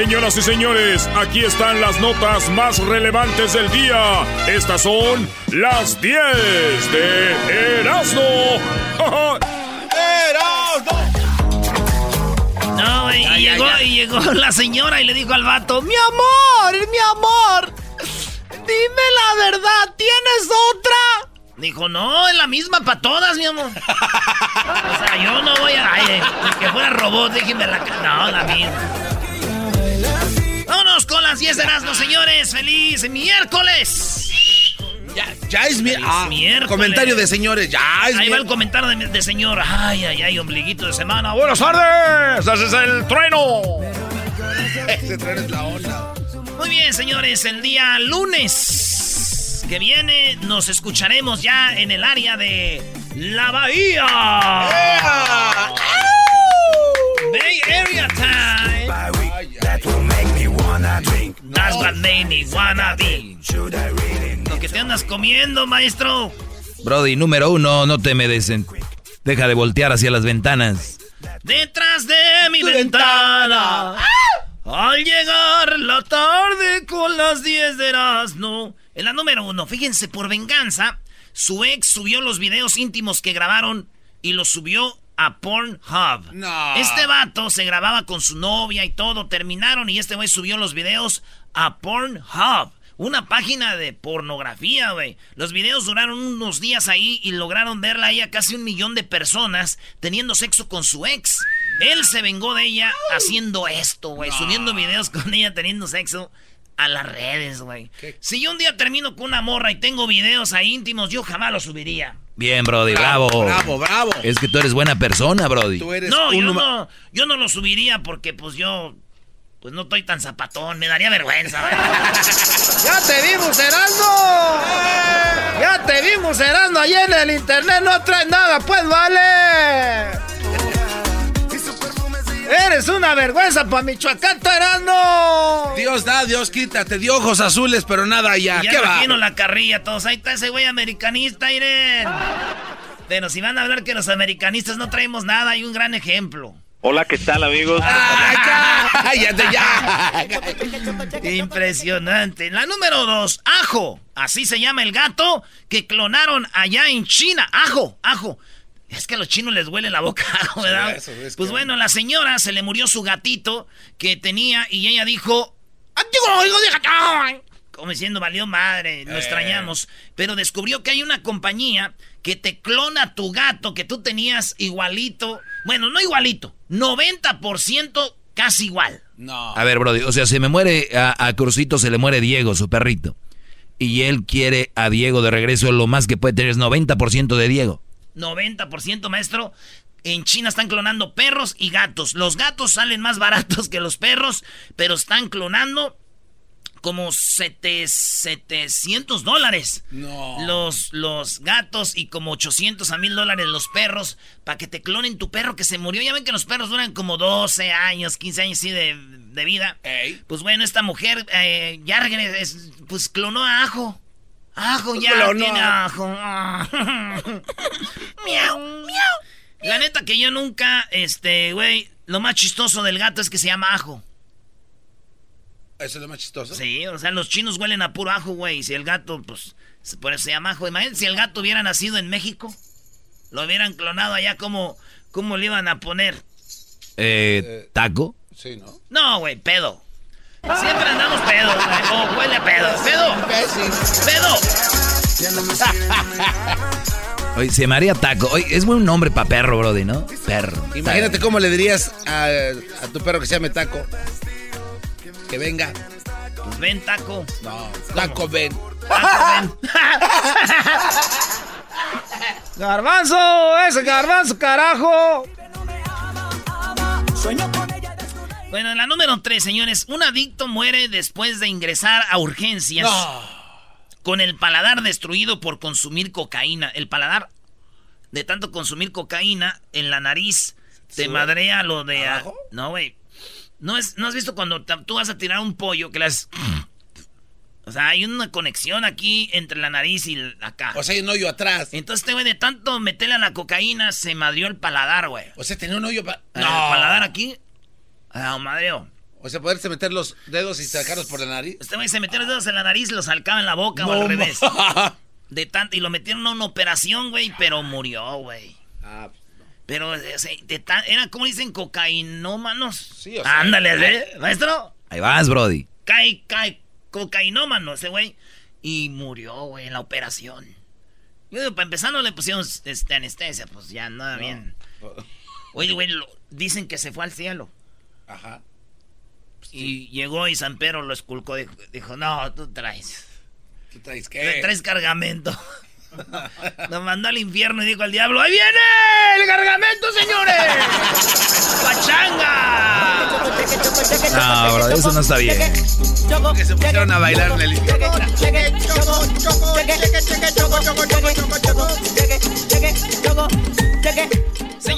Señoras y señores, aquí están las notas más relevantes del día. Estas son las 10 de Erasmo. ¡Erasmo! No, y, llegó, y llegó la señora y le dijo al vato, mi amor, mi amor, dime la verdad, ¿tienes otra? Dijo, no, es la misma para todas, mi amor. o sea, yo no voy a... Ay, que fuera robot, déjeme la... No, la misma. Con las 10 de Erasmo, señores. ¡Feliz miércoles! Ya, ya es mi ah, miércoles. Comentario de señores, ya es Ahí va el comentario de, señor. Ay, ay, ay, ombliguito de semana. ¡Buenas tardes! ¡Ese es el trueno! Ese trueno es la onda. Muy bien, señores, el día lunes que viene nos escucharemos ya en el área de la Bahía. Bay Area Time. That's what made me wanna be. Lo que te andas comiendo, maestro. Brody, número uno, no te me desen. Deja de voltear hacia las ventanas. Detrás de mi ventana. Al llegar la tarde con las 10 de no. En la número uno, fíjense, por venganza, su ex subió los videos íntimos que grabaron y los subió a Pornhub. No. Este vato se grababa con su novia y todo, terminaron y este güey subió los videos a Pornhub. Una página de pornografía, güey. Los videos duraron unos días ahí y lograron verla ahí a casi un millón de personas teniendo sexo con su ex. Él se vengó de ella haciendo esto, güey. Subiendo videos con ella teniendo sexo a las redes, güey. Si yo un día termino con una morra y tengo videos ahí íntimos, yo jamás los subiría. Bien, Brody, bravo. Bravo, bravo. Es que tú eres buena persona, Brody. no, yo no, yo no lo subiría porque pues yo pues no estoy tan zapatón, me daría vergüenza. ya te vimos, Erasmo. Ya te vimos, Erasmo, allí en el internet no traes nada, pues vale. Eres una vergüenza para Michoacán, Erasmo. Dios da, Dios quita, te dio ojos azules, pero nada ya. ya ¿Qué va? la carrilla todos. Ahí está ese güey americanista, Irene. Pero si van a hablar que los americanistas no traemos nada, hay un gran ejemplo. Hola, ¿qué tal, amigos? ¡Cállate ya! Impresionante. La número dos, Ajo. Así se llama el gato que clonaron allá en China. Ajo, Ajo. Es que a los chinos les huele la boca, ¿verdad? pues bueno, la señora se le murió su gatito que tenía y ella dijo... Como diciendo, valió madre, lo eh. extrañamos. Pero descubrió que hay una compañía que te clona tu gato que tú tenías igualito. Bueno, no igualito, 90% casi igual. No. A ver, Brody, o sea, se me muere a, a Crucito, se le muere Diego, su perrito. Y él quiere a Diego de regreso, lo más que puede tener es 90% de Diego. 90%, maestro. En China están clonando perros y gatos. Los gatos salen más baratos que los perros, pero están clonando como 700 dólares. No. Los, los gatos y como 800 a 1000 dólares los perros para que te clonen tu perro que se murió. Ya ven que los perros duran como 12 años, 15 años así de, vida. Pues bueno, esta mujer eh, ya pues clonó a Ajo. Ajo ya tiene ajo. miau, miau. La neta que yo nunca, este, güey, lo más chistoso del gato es que se llama ajo. ¿Eso es lo más chistoso? Sí, o sea, los chinos huelen a puro ajo, güey. Y si el gato, pues, por eso se llama ajo. Imagínate si el gato hubiera nacido en México. Lo hubieran clonado allá como, ¿Cómo le iban a poner? Eh, ¿Taco? Sí, ¿no? No, güey, pedo. Siempre andamos pedo, güey. Oh, huele a pedo. Pedo. Pedo. Oye, se llamaría taco. Oye, es buen nombre para perro, Brody, ¿no? Perro. Imagínate cómo le dirías a, a, tu perro que se llame taco. Que venga. Pues ven, taco. No, taco ven. Taco ven. garbanzo, ese garbanzo, carajo. Bueno, la número tres, señores. Un adicto muere después de ingresar a urgencias con el paladar destruido por consumir cocaína. El paladar de tanto consumir cocaína en la nariz te madrea lo de... no, güey. ¿No, ¿No has visto cuando tú vas a tirar un pollo que las... O sea, hay una conexión aquí entre la nariz y acá. O sea, hay un hoyo atrás. Entonces, este güey, de tanto meterle a la cocaína, se madrió el paladar, güey. O sea, tenía un hoyo para... No. El paladar aquí Ah, madreo. O sea, poderse meter los dedos y sacarlos por la nariz. Este güey se metió los dedos en la nariz y los sacaba en la boca o al revés. De tanto, y lo metieron a una operación, güey, pero murió, güey. Ah, Pero, era como dicen, cocainómanos. Sí, o sea. Ándale, ¿eh? Maestro. Ahí vas, Brody. Cae, cae, cocainómano ese güey. Y murió, güey, en la operación. Yo digo, para empezar no le pusieron este, anestesia, pues ya nada bien. Oye, güey, dicen que se fue al cielo. Ajá. Y llegó y San Pedro lo esculcó. Dijo, dijo, no, tú traes. ¿Tú traes qué? Traes cargamento. Nos mandó al infierno y dijo al diablo, ¡ahí viene el cargamento, señores! ¡Pachanga! No, bro, eso no está bien. Que se pusieron a bailar en el infierno.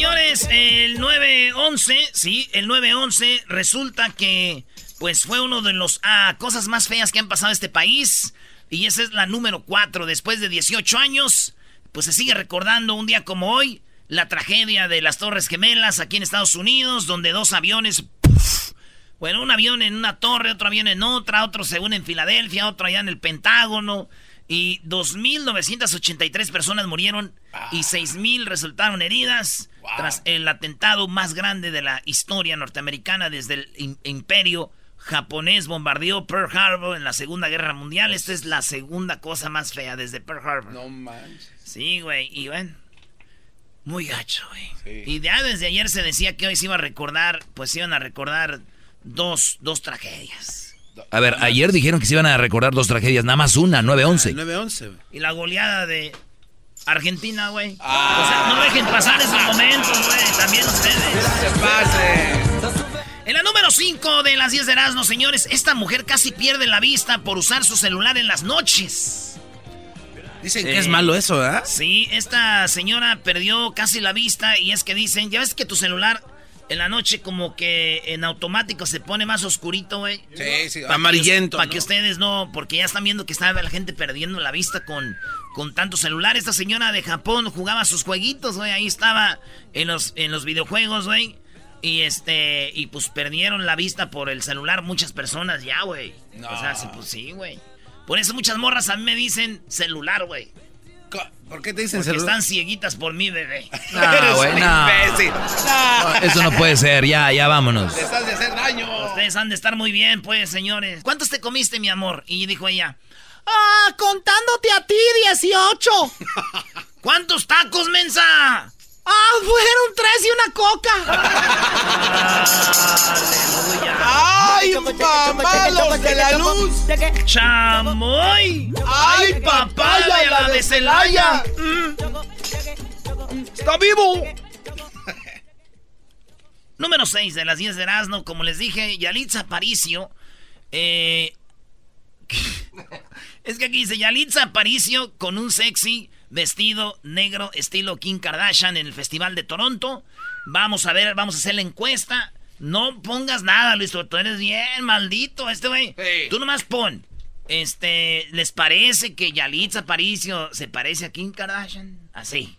Señores, el 911, sí, el 911 resulta que pues fue uno de los ah, cosas más feas que han pasado en este país. Y esa es la número 4. Después de 18 años, pues se sigue recordando un día como hoy la tragedia de las Torres Gemelas aquí en Estados Unidos, donde dos aviones... bueno, un avión en una torre, otro avión en otra, otro según en Filadelfia, otro allá en el Pentágono. Y 2.983 personas murieron y 6.000 resultaron heridas tras el atentado más grande de la historia norteamericana desde el imperio japonés bombardeó Pearl Harbor en la Segunda Guerra Mundial. Esta es la segunda cosa más fea desde Pearl Harbor. No manches. Sí, güey. Y bueno, muy gacho, güey. Y ya desde ayer se decía que hoy se iba a recordar, pues se iban a recordar dos, dos tragedias. A ver, ayer dijeron que se iban a recordar dos tragedias, nada más una, 9-11. 9-11. Y la goleada de Argentina, güey. Ah. O sea, no dejen pasar esos momentos, güey. También ustedes. se pase. En la número 5 de las 10 de Erasmo, señores, esta mujer casi pierde la vista por usar su celular en las noches. Dicen que es malo eso, ¿verdad? Sí, esta señora perdió casi la vista y es que dicen, ya ves que tu celular en la noche como que en automático se pone más oscurito, güey. Sí, sí, amarillento. Para que ustedes no, porque ya están viendo que está la gente perdiendo la vista con, con tanto celular. Esta señora de Japón jugaba sus jueguitos, güey. Ahí estaba en los, en los videojuegos, güey. Y este, y pues perdieron la vista por el celular muchas personas ya, güey. O sea, sí, pues sí, güey. Por eso muchas morras a mí me dicen celular, güey. ¿Por qué te dicen Porque están cieguitas por mí, bebé. No, güey, no. Eso no puede ser, ya, ya vámonos. Te estás de hacer daño. Ustedes han de estar muy bien, pues, señores. ¿Cuántos te comiste, mi amor? Y dijo ella, ah, contándote a ti, 18. ¿Cuántos tacos, mensa? ¡Ah, fueron tres y una coca! ¡Ay, papá, los de la luz! ¡Chamoy! ¡Ay, papaya, la de Celaya! ¡Está vivo! Número 6 de las 10 de Erasmo, como les dije, Yalitza Aparicio. Eh, es que aquí dice Yalitza Aparicio con un sexy vestido negro estilo Kim Kardashian en el Festival de Toronto. Vamos a ver, vamos a hacer la encuesta. No pongas nada, Luis, tú eres bien maldito, este güey. Tú nomás pon. Este, ¿les parece que Yalitza Aparicio se parece a Kim Kardashian? Así.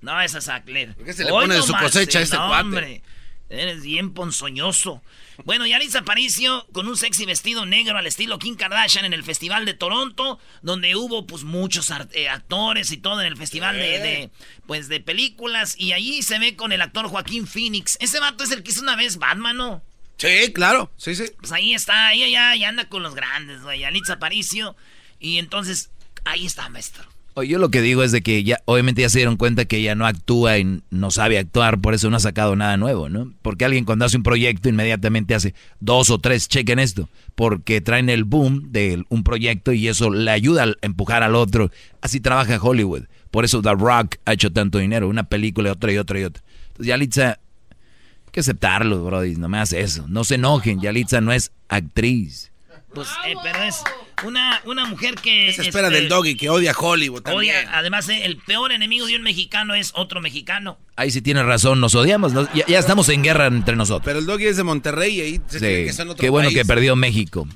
No, es a Sackler. ¿Por qué se le pone de su cosecha a este cuate? Hombre. Eres bien ponzoñoso. Bueno, Yalitza Aparicio con un sexy vestido negro al estilo Kim Kardashian en el Festival de Toronto, donde hubo pues muchos eh, actores y todo en el festival de, pues de películas y allí se ve con el actor Joaquín Phoenix. Ese vato es el que hizo una vez Batman, ¿no? Sí, claro. Sí, sí. Pues ahí está, ella ya, ya anda con los grandes, güey. Yalitza Aparicio y entonces ahí está, maestro. Yo lo que digo es de que ya, obviamente ya se dieron cuenta que ella no actúa y no sabe actuar, por eso no ha sacado nada nuevo, ¿no? Porque alguien cuando hace un proyecto inmediatamente hace dos o tres, chequen esto, porque traen el boom de un proyecto y eso le ayuda a empujar al otro. Así trabaja Hollywood. Por eso The Rock ha hecho tanto dinero, una película, otra y otra y otra. Entonces Yalitza, hay que aceptarlo, brody, no me hace eso. No se enojen, Yalitza no es actriz. Pues, eh, pero es una, una mujer que... Se espera del este, doggy, que odia Hollywood también. Odia, además, eh, el peor enemigo de un mexicano es otro mexicano. Ahí sí tiene razón, nos odiamos, ya, estamos en guerra entre nosotros. Pero el doggy es de Monterrey y ahí se que está en otro Qué bueno que perdió México.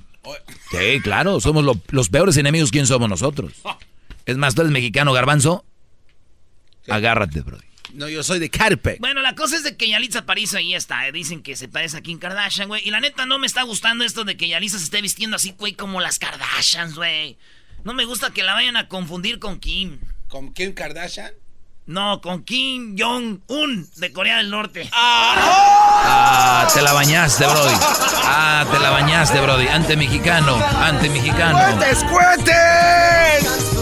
Sí, claro, somos los peores enemigos, ¿quién somos nosotros? Es más, tú eres mexicano, garbanzo, agárrate, brody. No, yo soy de Carpe. Bueno, la cosa es de que Yalitza París ahí está. Eh, dicen que se parece a Kim Kardashian, güey. Y la neta no me está gustando esto de que Yalitza se esté vistiendo así, güey, como las Kardashians, güey. No me gusta que la vayan a confundir con Kim. ¿Con Kim Kardashian? No, con Kim Jong-un de Corea del Norte. Ah, te la bañaste, Brody. Ah, te la bañaste, Brody. Ante mexicano, ante mexicano. ¡Cuentes, cuentes!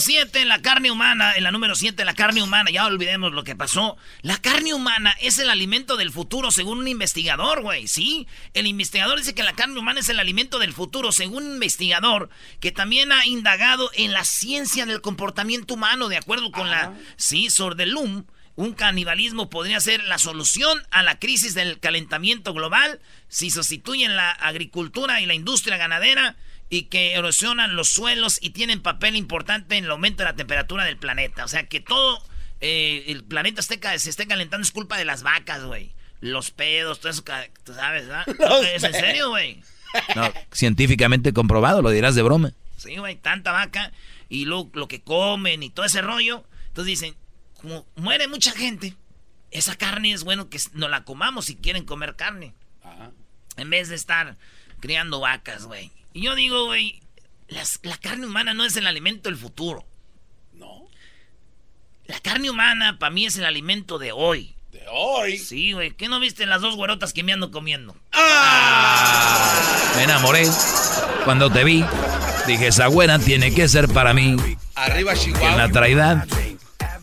La número 7, la carne humana. En la número 7, la carne humana. Ya olvidemos lo que pasó. La carne humana es el alimento del futuro, según un investigador, güey. ¿Sí? El investigador dice que la carne humana es el alimento del futuro, según un investigador que también ha indagado en la ciencia del comportamiento humano, de acuerdo con la. Sí, Sordelum. Un canibalismo podría ser la solución a la crisis del calentamiento global si sustituyen la agricultura y la industria ganadera y que erosionan los suelos y tienen papel importante en el aumento de la temperatura del planeta. O sea que todo eh, el planeta esté, se esté calentando es culpa de las vacas, güey. Los pedos, todo eso, tú sabes, ¿verdad? ¿Es en serio, güey? No, científicamente comprobado, lo dirás de broma. Sí, güey, tanta vaca y lo, lo que comen y todo ese rollo. Entonces dicen, como muere mucha gente, esa carne es bueno que no la comamos si quieren comer carne. En vez de estar criando vacas, güey. Y yo digo, güey, la carne humana no es el alimento del futuro. No. La carne humana para mí es el alimento de hoy. ¿De hoy? Sí, güey. ¿Qué no viste las dos güerotas que me ando comiendo? ¡Ah! Me enamoré. Cuando te vi, dije, esa buena tiene que ser para mí. Arriba Chihuahua. En la traidad.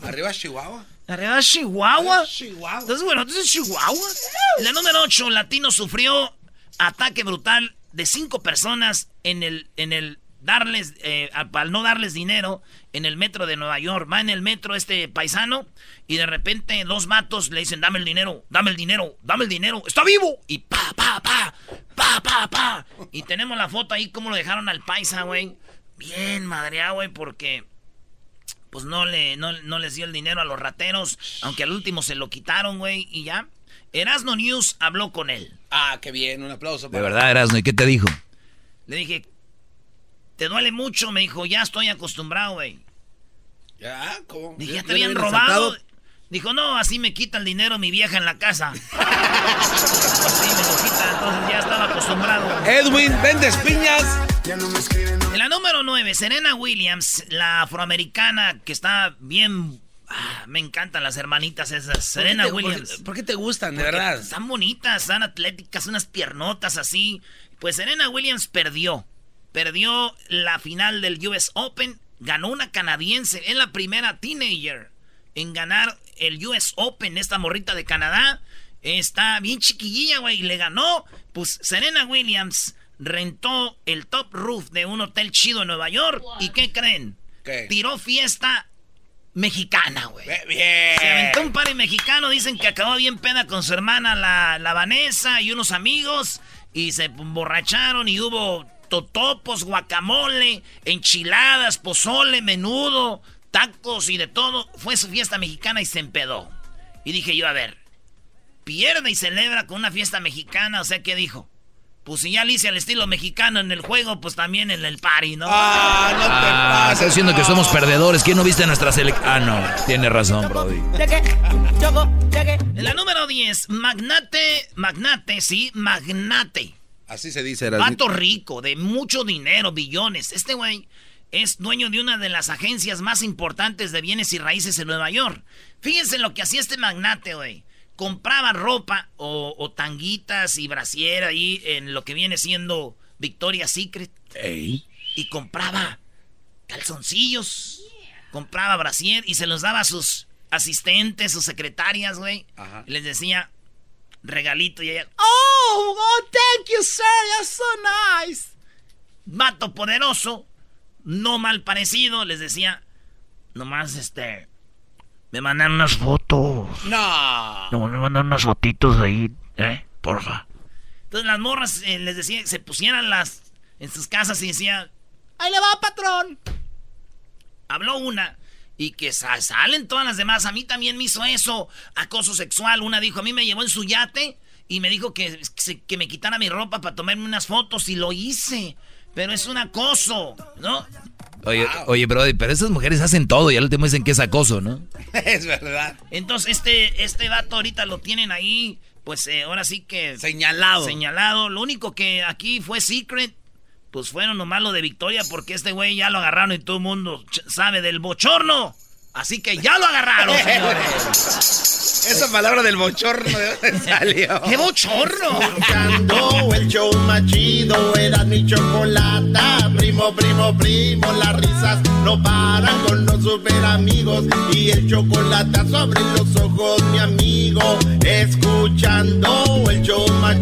Arriba Chihuahua. ¿Arriba Chihuahua? Chihuahua. Entonces, bueno, entonces Chihuahua. La número 8, Latino sufrió ataque brutal de cinco personas en el, en el darles, eh, al no darles dinero en el metro de Nueva York. Va en el metro este paisano y de repente dos matos le dicen, dame el dinero, dame el dinero, dame el dinero, está vivo. Y pa, pa, pa, pa, pa, pa. Y tenemos la foto ahí como lo dejaron al paisa, güey. Bien madreado, güey, porque pues no, le, no, no les dio el dinero a los rateros, aunque al último se lo quitaron, güey, y ya. Erasno News habló con él. Ah, qué bien, un aplauso. De verdad, Erasno, ¿y qué te dijo? Le dije, ¿te duele mucho? Me dijo, ya estoy acostumbrado, güey. ¿Ya? ¿Cómo? Dije, ¿ya te habían robado? Dijo, no, así me quita el dinero mi vieja en la casa. así me lo quita, entonces ya estaba acostumbrado. Edwin, ¿vendes piñas? En la número 9, Serena Williams, la afroamericana que está bien Ah, me encantan las hermanitas esas. Serena Williams. Por, qué te gustan, de verdad? Están bonitas, están atléticas, unas piernotas así. Pues Serena Williams perdió. Perdió la final del US Open. Ganó una canadiense. Es la primera teenager en ganar el US Open. Esta morrita de Canadá. Está bien chiquillilla, güey. Y le ganó. Pues Serena Williams rentó el top roof de un hotel chido en Nueva York. ¿Y qué creen? Tiró fiesta mexicana, güey. Bien. Se aventó un par mexicano, dicen que acabó bien pena con su hermana, la, la Vanessa, y unos amigos, y se emborracharon y hubo totopos, guacamole, enchiladas, pozole, menudo, tacos y de todo. Fue su fiesta mexicana y se empedó. Y dije yo, a ver, pierde y celebra con una fiesta mexicana, o sea, ¿qué dijo? Pues si ya le hice al estilo mexicano en el juego, pues también en el party, ¿no? Ah, no te Ah, pases. está diciendo que somos perdedores. ¿Quién no viste nuestra selección? Ah, no. Tiene razón, Brody. En la número 10, magnate, magnate, sí, magnate. Así se dice, Erasmo. Vato rico, de mucho dinero, billones. Este güey es dueño de una de las agencias más importantes de bienes y raíces en Nueva York. Fíjense lo que hacía este magnate, güey. Compraba ropa o, o tanguitas y brasier ahí en lo que viene siendo Victoria's Secret. Y compraba calzoncillos, compraba brasier y se los daba a sus asistentes, sus secretarias, güey. Les decía regalito y ella, oh, oh, thank you, sir, you're so nice. Vato poderoso, no mal parecido, les decía, nomás este, me mandan unas fotos. No. No, me mandan unas fotitos ahí, ¿eh? Porfa. Entonces las morras eh, les decía se pusieran las en sus casas y decía, ahí le va, patrón. Habló una y que sa- salen todas las demás. A mí también me hizo eso, acoso sexual. Una dijo, a mí me llevó en su yate y me dijo que, que me quitara mi ropa para tomarme unas fotos y lo hice. Pero es un acoso, ¿no? Oye, oye, Brody, pero esas mujeres hacen todo y al último dicen que es acoso, ¿no? es verdad. Entonces este, este vato ahorita lo tienen ahí, pues eh, ahora sí que... Señalado. Señalado. Lo único que aquí fue secret, pues fueron nomás lo de Victoria, porque este güey ya lo agarraron y todo el mundo sabe del bochorno. Así que ya lo agarraron, señores. Esa palabra del bochorno, ¿de dónde salió? ¡Qué bochorno! El show más chido, era mi chocolata. Primo, primo, primo, las risas no paran con los super amigos. Y el chocolate sobre los ojos, mi amigo. Escuchando el show más.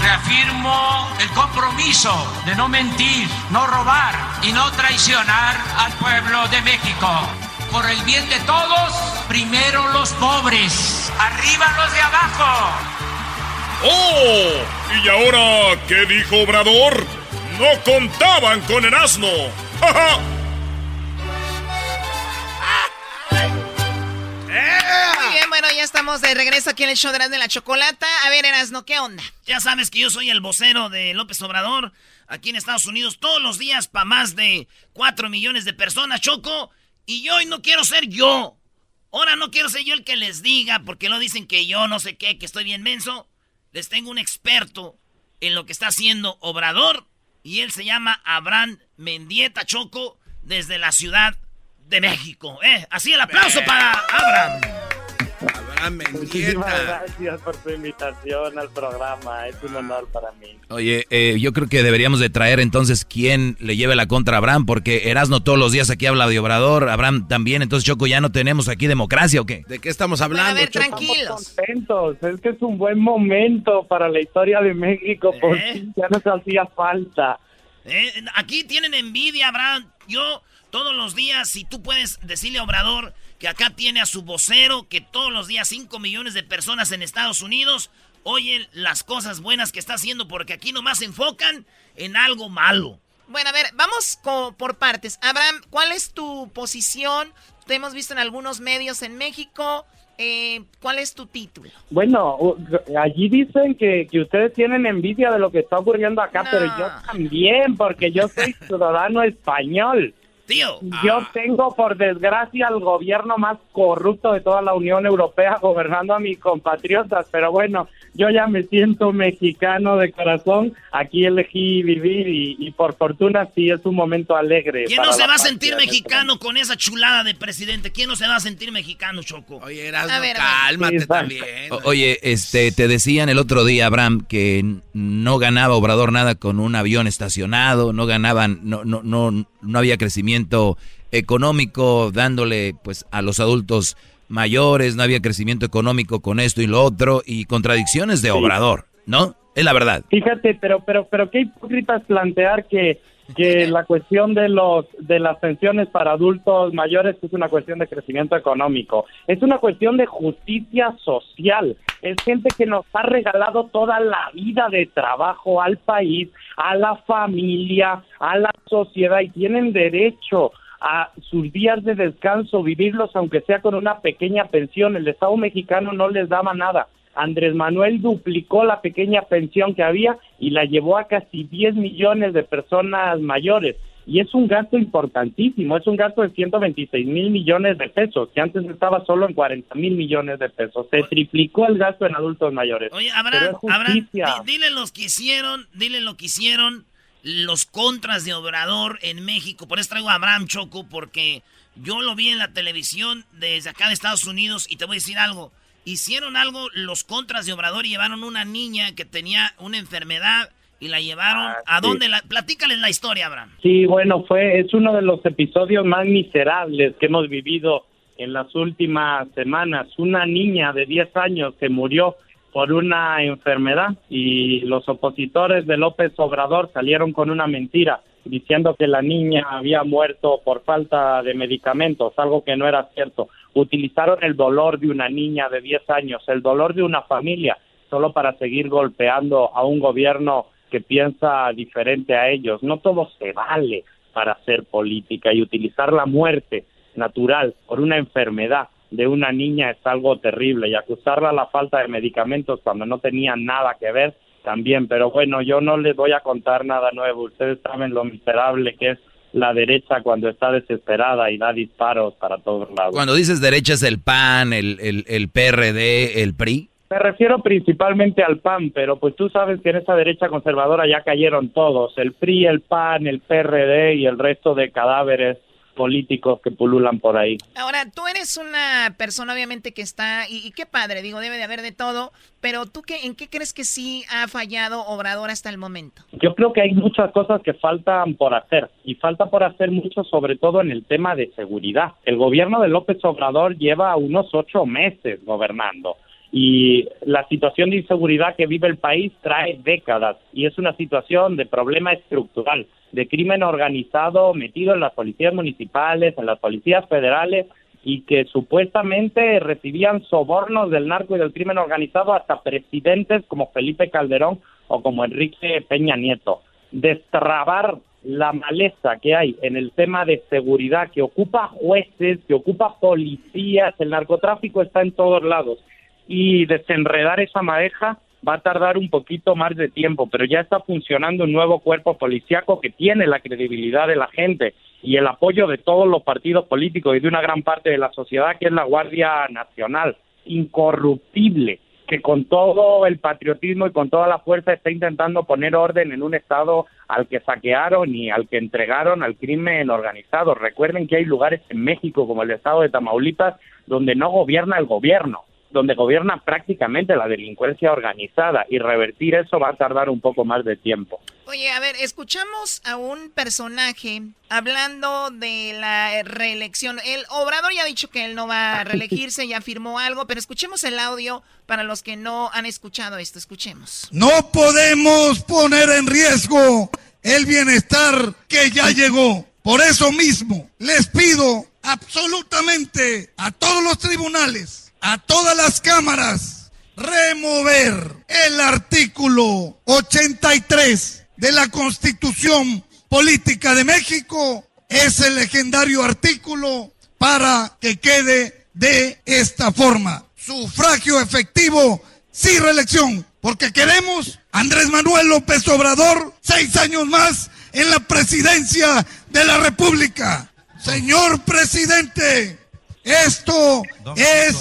Reafirmo el compromiso de no mentir, no robar y no traicionar al pueblo de México. Por el bien de todos, primero los pobres, arriba los de abajo. ¡Oh! ¿Y ahora qué dijo Obrador? No contaban con el asno. ¡Ja, ja! Muy bien, bueno, ya estamos de regreso aquí en el show de la Chocolata. A ver, Erasmo, ¿qué onda? Ya sabes que yo soy el vocero de López Obrador aquí en Estados Unidos todos los días para más de 4 millones de personas, Choco. Y yo hoy no quiero ser yo. Ahora no quiero ser yo el que les diga, porque no dicen que yo no sé qué, que estoy bien menso. Les tengo un experto en lo que está haciendo Obrador. Y él se llama Abraham Mendieta Choco desde la Ciudad de México. ¿eh? Así el aplauso para Abraham. Muchísimas Mendieta. gracias por tu invitación al programa. Es un honor para mí. Oye, eh, yo creo que deberíamos de traer entonces quién le lleve la contra a Abraham, porque Erasno todos los días aquí habla de Obrador, Abraham también, entonces Choco, ¿ya no tenemos aquí democracia o qué? ¿De qué estamos Bueno, a hablando? ver, Choco? tranquilos. Contentos. Es que es un buen momento para la historia de México. ¿Eh? fin ya nos hacía falta. Eh, Aquí tienen envidia, Abraham. Yo, todos los días, si tú puedes decirle a Obrador que acá tiene a su vocero, que todos los días 5 millones de personas en Estados Unidos oyen las cosas buenas que está haciendo, porque aquí nomás se enfocan en algo malo. Bueno, a ver, vamos por partes. Abraham, ¿cuál es tu posición? Te hemos visto en algunos medios en México. Eh, ¿Cuál es tu título? Bueno, u- allí dicen que, que ustedes tienen envidia de lo que está ocurriendo acá, No. pero yo también, porque yo soy ciudadano español. Tío, Yo tengo, por desgracia, al gobierno más corrupto de toda la Unión Europea gobernando a mis compatriotas, pero bueno, yo ya me siento mexicano de corazón, aquí elegí vivir y, y por fortuna sí es un momento alegre. ¿quién no se va a sentir en este mexicano con esa chulada de presidente? ¿Quién no se va a sentir mexicano, Choco? Oye, Erasmo, cálmate Sí, también. O- oye, este, te decían el otro día, Abraham, que no ganaba Obrador nada con un avión estacionado, no ganaban, no, no, no, no había crecimiento económico dándole pues a los adultos mayores, no había crecimiento económico con esto y lo otro, y contradicciones de Obrador, ¿no? Es la verdad. Fíjate, pero pero pero qué hipócrita es plantear que que la cuestión de los de las pensiones para adultos mayores es una cuestión de crecimiento económico, es una cuestión de justicia social. Es gente que nos ha regalado toda la vida de trabajo al país, a la familia, a la sociedad y tienen derecho a sus días de descanso, vivirlos aunque sea con una pequeña pensión. El Estado mexicano no les daba nada. Andrés Manuel duplicó la pequeña pensión que había y la llevó a casi 10 millones de personas mayores. Y es un gasto importantísimo, es un gasto de 126 mil millones de pesos, que antes estaba solo en 40 mil millones de pesos. Se triplicó el gasto en adultos mayores. Oye, Abraham, Abraham dile los que hicieron, dile lo que hicieron los contras de Obrador en México. Por eso traigo a Abraham Choco, porque yo lo vi en la televisión desde acá de Estados Unidos y te voy a decir algo. Hicieron algo los contras de Obrador y llevaron una niña que tenía una enfermedad y la llevaron ah, a dónde la platícales la historia, Abraham. Sí, bueno, fue es uno de los episodios más miserables que hemos vivido en las últimas semanas. Una niña de 10 años que murió por una enfermedad y los opositores de López Obrador salieron con una mentira diciendo que la niña había muerto por falta de medicamentos, algo que no era cierto. Utilizaron el dolor de una niña de 10 años, el dolor de una familia, solo para seguir golpeando a un gobierno que piensa diferente a ellos. No todo se vale para hacer política y utilizar la muerte natural por una enfermedad de una niña es algo terrible y acusarla a la falta de medicamentos cuando no tenía nada que ver también, pero bueno, yo no les voy a contar nada nuevo, ustedes saben lo miserable que es la derecha cuando está desesperada y da disparos para todos lados. Cuando dices derecha es el PAN, el, el, el PRD, el PRI. Me refiero principalmente al PAN, pero pues tú sabes que en esa derecha conservadora ya cayeron todos, el PRI, el PAN, el PRD y el resto de cadáveres políticos que pululan por ahí. Ahora, tú eres una persona obviamente que está, y, qué padre, digo, debe de haber de todo, pero tú qué, ¿en qué crees que sí ha fallado Obrador hasta el momento? Yo creo que hay muchas cosas que faltan por hacer, y falta por hacer mucho sobre todo en el tema de seguridad. El gobierno de López Obrador lleva unos ocho meses gobernando y la situación de inseguridad que vive el país trae décadas y es una situación de problema estructural, de crimen organizado metido en las policías municipales, en las policías federales y que supuestamente recibían sobornos del narco y del crimen organizado hasta presidentes como Felipe Calderón o como Enrique Peña Nieto. Destrabar la maleza que hay en el tema de seguridad que ocupa jueces, que ocupa policías, el narcotráfico está en todos lados y desenredar esa madeja va a tardar un poquito más de tiempo, pero ya está funcionando un nuevo cuerpo policiaco que tiene la credibilidad de la gente y el apoyo de todos los partidos políticos y de una gran parte de la sociedad, que es la Guardia Nacional, incorruptible, que con todo el patriotismo y con toda la fuerza está intentando poner orden en un estado al que saquearon y al que entregaron al crimen organizado. Recuerden que hay lugares en México, como el estado de Tamaulipas, donde no gobierna el gobierno donde gobierna prácticamente la delincuencia organizada y revertir eso va a tardar un poco más de tiempo. Oye, a ver, escuchamos a un personaje hablando de la reelección. El Obrador ya ha dicho que él no va a reelegirse, ya firmó algo, pero escuchemos el audio para los que no han escuchado esto. Escuchemos. No podemos poner en riesgo el bienestar que ya llegó. Por eso mismo les pido absolutamente a todos los tribunales a todas las cámaras remover el artículo 83 de la Constitución Política de México, ese legendario artículo, para que quede de esta forma. Sufragio efectivo, sin reelección, porque queremos Andrés Manuel López Obrador seis años más en la presidencia de la República. Señor presidente, esto es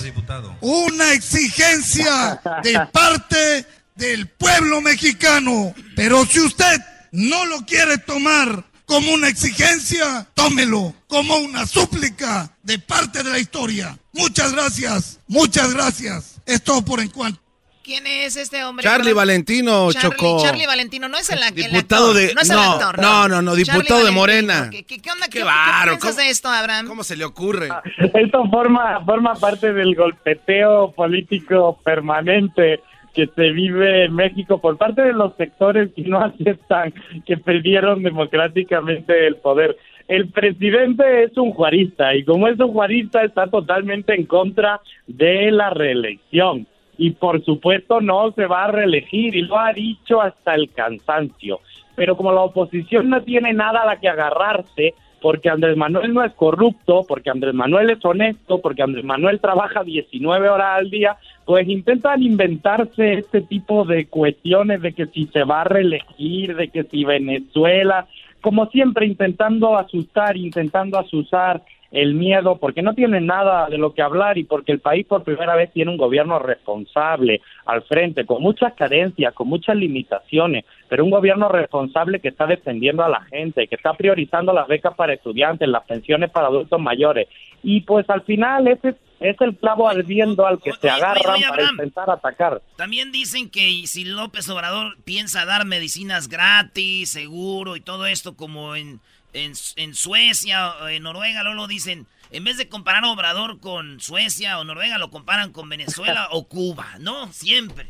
una exigencia de parte del pueblo mexicano. Pero si usted no lo quiere tomar como una exigencia, tómelo como una súplica de parte de la historia. Muchas gracias, muchas gracias. Es todo por encuentro. ¿Quién es este hombre? Charlie Valentino, Chocó. Charlie Valentino, no es el, diputado de, no es el actor. No, no, no, diputado de Morena. ¿Qué, qué, onda? ¿Qué, ¿qué piensas de esto, Abraham? ¿Cómo se le ocurre? Esto forma, forma parte del golpeteo político permanente que se vive en México por parte de los sectores que no aceptan que perdieron democráticamente el poder. El presidente es un juarista y como es un juarista está totalmente en contra de la reelección y por supuesto no se va a reelegir y lo ha dicho hasta el cansancio. Pero como la oposición no tiene nada a la que agarrarse, porque Andrés Manuel no es corrupto, porque Andrés Manuel es honesto, porque Andrés Manuel trabaja 19 horas al día, pues intentan inventarse este tipo de cuestiones de que si se va a reelegir, de que si Venezuela, como siempre intentando asustar, intentando asusar el miedo, porque no tienen nada de lo que hablar y porque el país por primera vez tiene un gobierno responsable al frente, con muchas carencias, con muchas limitaciones, pero un gobierno responsable que está defendiendo a la gente, que está priorizando las becas para estudiantes, las pensiones para adultos mayores. Y pues al final ese es el clavo ardiendo al que se agarran para intentar atacar. También dicen que si López Obrador piensa dar medicinas gratis, seguro y todo esto como en en, en Suecia o en Noruega, luego dicen, en vez de comparar a Obrador con Suecia o Noruega, lo comparan con Venezuela o Cuba, ¿no? Siempre.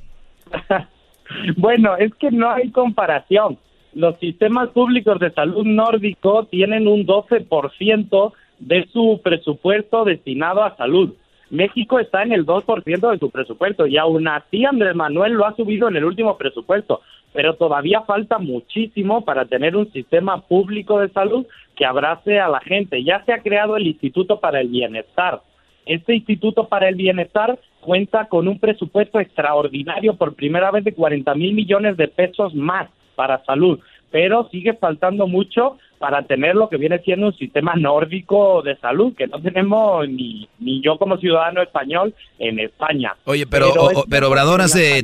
bueno, es que no hay comparación. Los sistemas públicos de salud nórdico tienen un 12% de su presupuesto destinado a salud. México está en el 2% de su presupuesto y aún así Andrés Manuel lo ha subido en el último presupuesto pero todavía falta muchísimo para tener un sistema público de salud que abrace a la gente. Ya se ha creado el Instituto para el Bienestar. Este Instituto para el Bienestar cuenta con un presupuesto extraordinario por primera vez de 40 mil millones de pesos más para salud, pero sigue faltando mucho para tener lo que viene siendo un sistema nórdico de salud, que no tenemos ni, ni yo como ciudadano español en España. Oye, pero, pero, Obrador hace...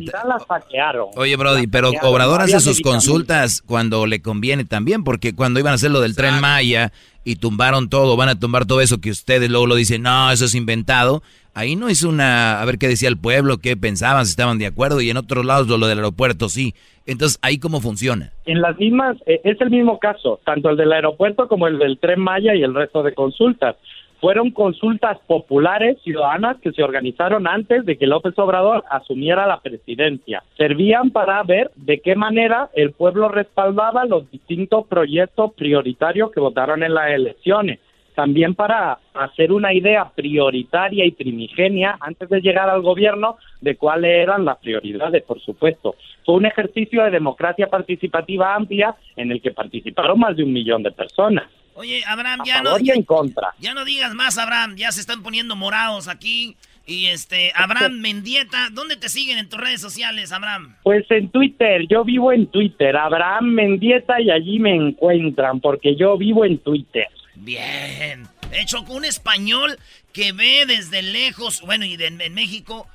Oye, Brody, pero Obrador hace sus consultas cuando le conviene también, porque cuando iban a hacer lo del tren Maya y tumbaron todo, van a tumbar todo eso que ustedes luego lo dicen, no, eso es inventado. Ahí no es una, a ver qué decía el pueblo, qué pensaban, si estaban de acuerdo, y en otros lados lo, del aeropuerto sí. Entonces, ¿ahí cómo funciona? En las mismas, eh, es el mismo caso, tanto el del aeropuerto como el del tren Maya y el resto de consultas. Fueron consultas populares, ciudadanas, que se organizaron antes de que López Obrador asumiera la presidencia. Servían para ver de qué manera el pueblo respaldaba los distintos proyectos prioritarios que votaron en las elecciones también para hacer una idea prioritaria y primigenia antes de llegar al gobierno de cuáles eran las prioridades, por supuesto. Fue un ejercicio de democracia participativa amplia en el que participaron más de un millón de personas. Oye, Abraham, ya no, en contra. ya no digas más, Abraham, ya se están poniendo morados aquí. Y este, Abraham Mendieta, ¿dónde te siguen en tus redes sociales, Abraham? Pues en Twitter, yo vivo en Twitter, Abraham Mendieta y allí me encuentran porque yo vivo en Twitter. Bien. Hecho con un español que ve desde lejos, bueno, y de, en México,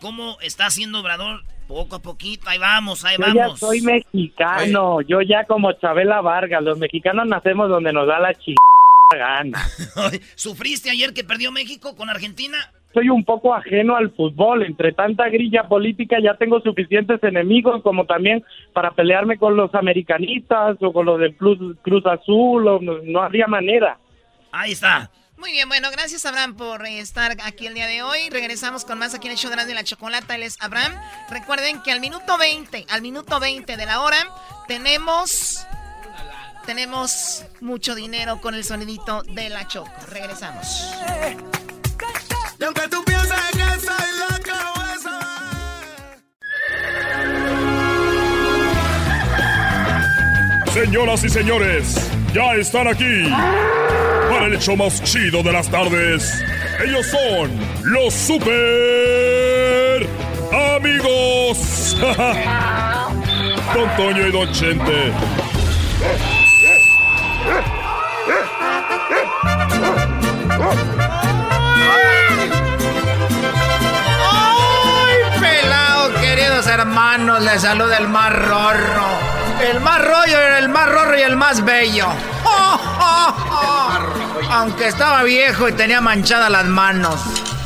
cómo está haciendo Obrador poco a poquito. Ahí vamos, ahí vamos. Yo ya soy mexicano, yo ya como Chabela Vargas, los mexicanos nacemos donde nos da la ch... gana. ¿Sufriste ayer que perdió México con Argentina? Soy un poco ajeno al fútbol. Entre tanta grilla política ya tengo suficientes enemigos como también para pelearme con los americanistas o con los del Cruz, Azul. O no, habría manera. Ahí está. Muy bien, bueno, gracias Abraham por estar aquí el día de hoy. Regresamos con más aquí en el show de la chocolata. Él es Abraham. Recuerden que al minuto 20, al minuto 20 de la hora, tenemos tenemos mucho dinero con el sonidito de la choco. Regresamos. Y aunque tú pienses que soy la cabeza. Señoras y señores, ya están aquí para el hecho más chido de las tardes. Ellos son los super amigos. Don Toño y Don Chente. hermanos, les saluda el más rorro. El más rollo, el más rorro y el más bello. Aunque estaba viejo y tenía manchadas las manos.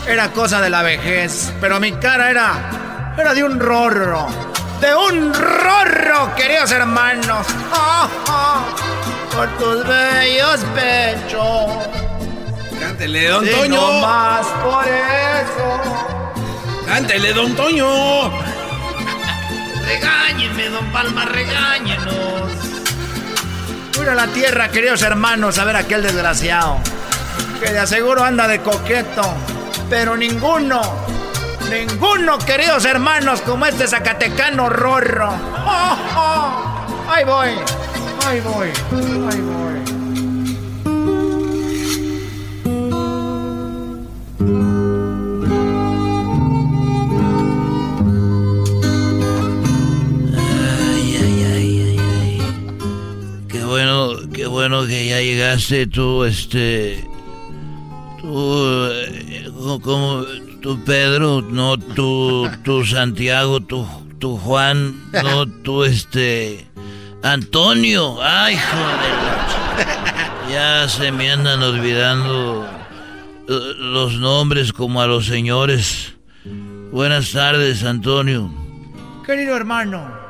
Era cosa de la vejez. Pero mi cara era. Era de un rorro. De un rorro, queridos hermanos. Por tus bellos pechos. Cántele, don Toño. más por eso. Cántele, don Toño. Regáñenme, don Palma, regáñenos. Mira la tierra, queridos hermanos, a ver aquel desgraciado. Que de aseguro anda de coqueto. Pero ninguno, ninguno, queridos hermanos, como este zacatecano rorro. Ahí voy, ahí voy, ahí voy. Llegaste tú, este, tú, eh, como, tú Pedro, no tú, tú Santiago, tú, tú Juan, no tú, este, Antonio, ay, joder, ya se me andan olvidando eh, los nombres como a los señores. Buenas tardes, Antonio. Querido hermano,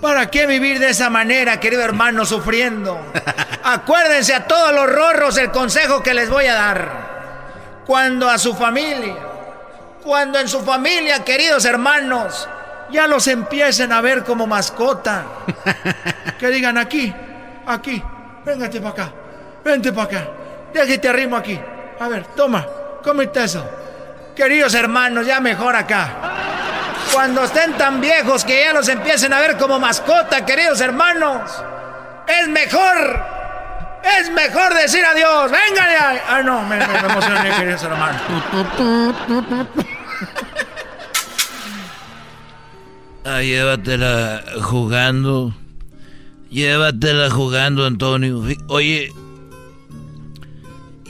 ¿Para qué vivir de esa manera, querido hermano, sufriendo? Acuérdense a todos los rorros el consejo que les voy a dar. Cuando a su familia, cuando en su familia, queridos hermanos, ya los empiecen a ver como mascota. Que digan aquí, aquí, véngate para acá, vente para acá, déjate arrimo aquí. A ver, toma, cómete eso. Queridos hermanos, ya mejor acá. Cuando estén tan viejos que ya los empiecen a ver como mascota, queridos hermanos, es mejor, es mejor decir adiós. Vengan ya. Ah, no, me, me, emocioné, queridos hermanos. Ah, llévatela jugando. Llévatela jugando, Antonio. Oye,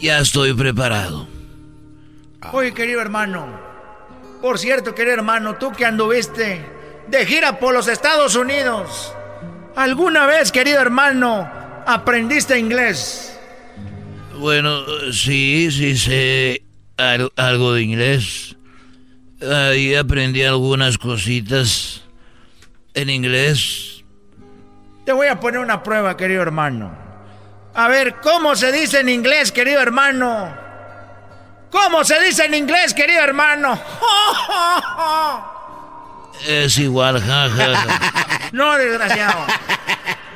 ya estoy preparado. Oye, querido hermano. Por cierto, querido hermano, tú que anduviste de gira por los Estados Unidos. ¿Alguna vez, querido hermano, aprendiste inglés? Bueno, sí, sí sé algo de inglés. Ahí aprendí algunas cositas en inglés. Te voy a poner una prueba, querido hermano. A ver, ¿cómo se dice en inglés, querido hermano? ¿Cómo se dice en inglés, querido hermano? Es igual, jaja. no, desgraciado.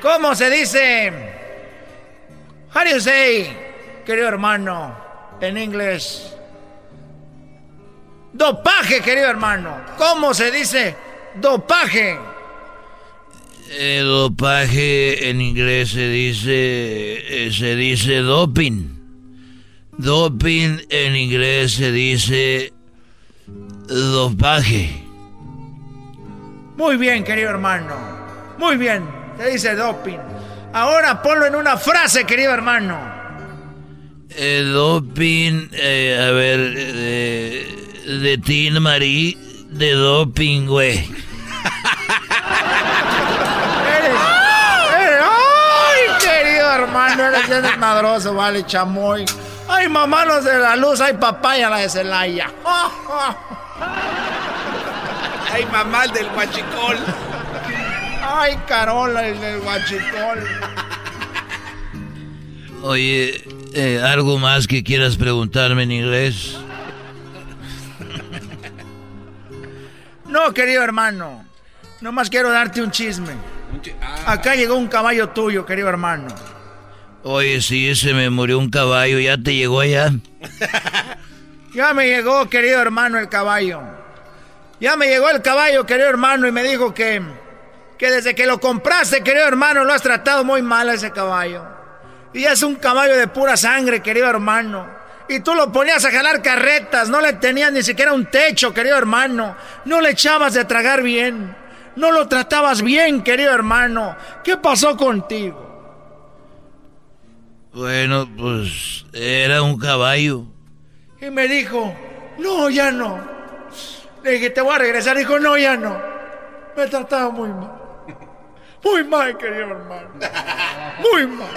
¿Cómo se dice? How do you say, querido hermano, en inglés? Dopaje, querido hermano. ¿Cómo se dice dopaje? El dopaje en inglés se dice eh, se dice doping. Doping en inglés se dice dopaje. Muy bien, querido hermano. Muy bien, se dice doping. Ahora ponlo en una frase, querido hermano. El doping, eh, a ver, de, de Tin Marie, de doping, güey. hermano, eres bien desmadroso, vale, chamoy. Ay, mamá, los de la luz, ay, papaya, la de Celaya. Ay, mamá, el del guachicol. Ay, Carola, el del guachicol. Oye, eh, ¿algo más que quieras preguntarme en inglés? No, querido hermano. Nomás quiero darte un chisme. Acá llegó un caballo tuyo, querido hermano. Oye, si se me murió un caballo, ¿ya te llegó allá? ya me llegó, querido hermano, el caballo. Ya me llegó el caballo, querido hermano, y me dijo que, que desde que lo compraste, querido hermano, lo has tratado muy mal a ese caballo. Y es un caballo de pura sangre, querido hermano. Y tú lo ponías a jalar carretas, no le tenías ni siquiera un techo, querido hermano. No le echabas de tragar bien. No lo tratabas bien, querido hermano. ¿Qué pasó contigo? Bueno, pues era un caballo. Y me dijo, no, ya no. Le dije, te voy a regresar. Dijo, no, ya no. Me trataba muy mal. Muy mal, querido hermano. Muy mal.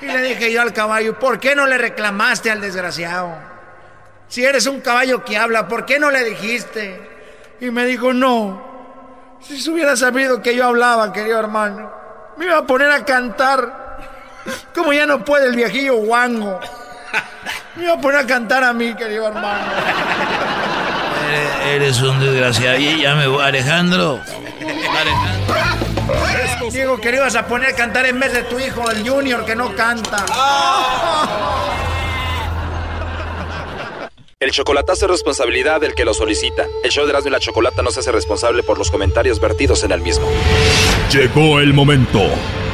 Y le dije yo al caballo, ¿por qué no le reclamaste al desgraciado? Si eres un caballo que habla, ¿por qué no le dijiste? Y me dijo, no. Si se hubiera sabido que yo hablaba, querido hermano, me iba a poner a cantar como ya no puede el viejillo guango. Me iba a poner a cantar a mí, querido hermano. Eres, un desgraciado. Y ya me voy. Alejandro. Alejandro. Digo que le ibas a poner a cantar en vez de tu hijo, el Junior, que no canta. El chocolatazo es responsabilidad del que lo solicita. El show de Erasmo y la Chocolata no se hace responsable por los comentarios vertidos en el mismo. Llegó el momento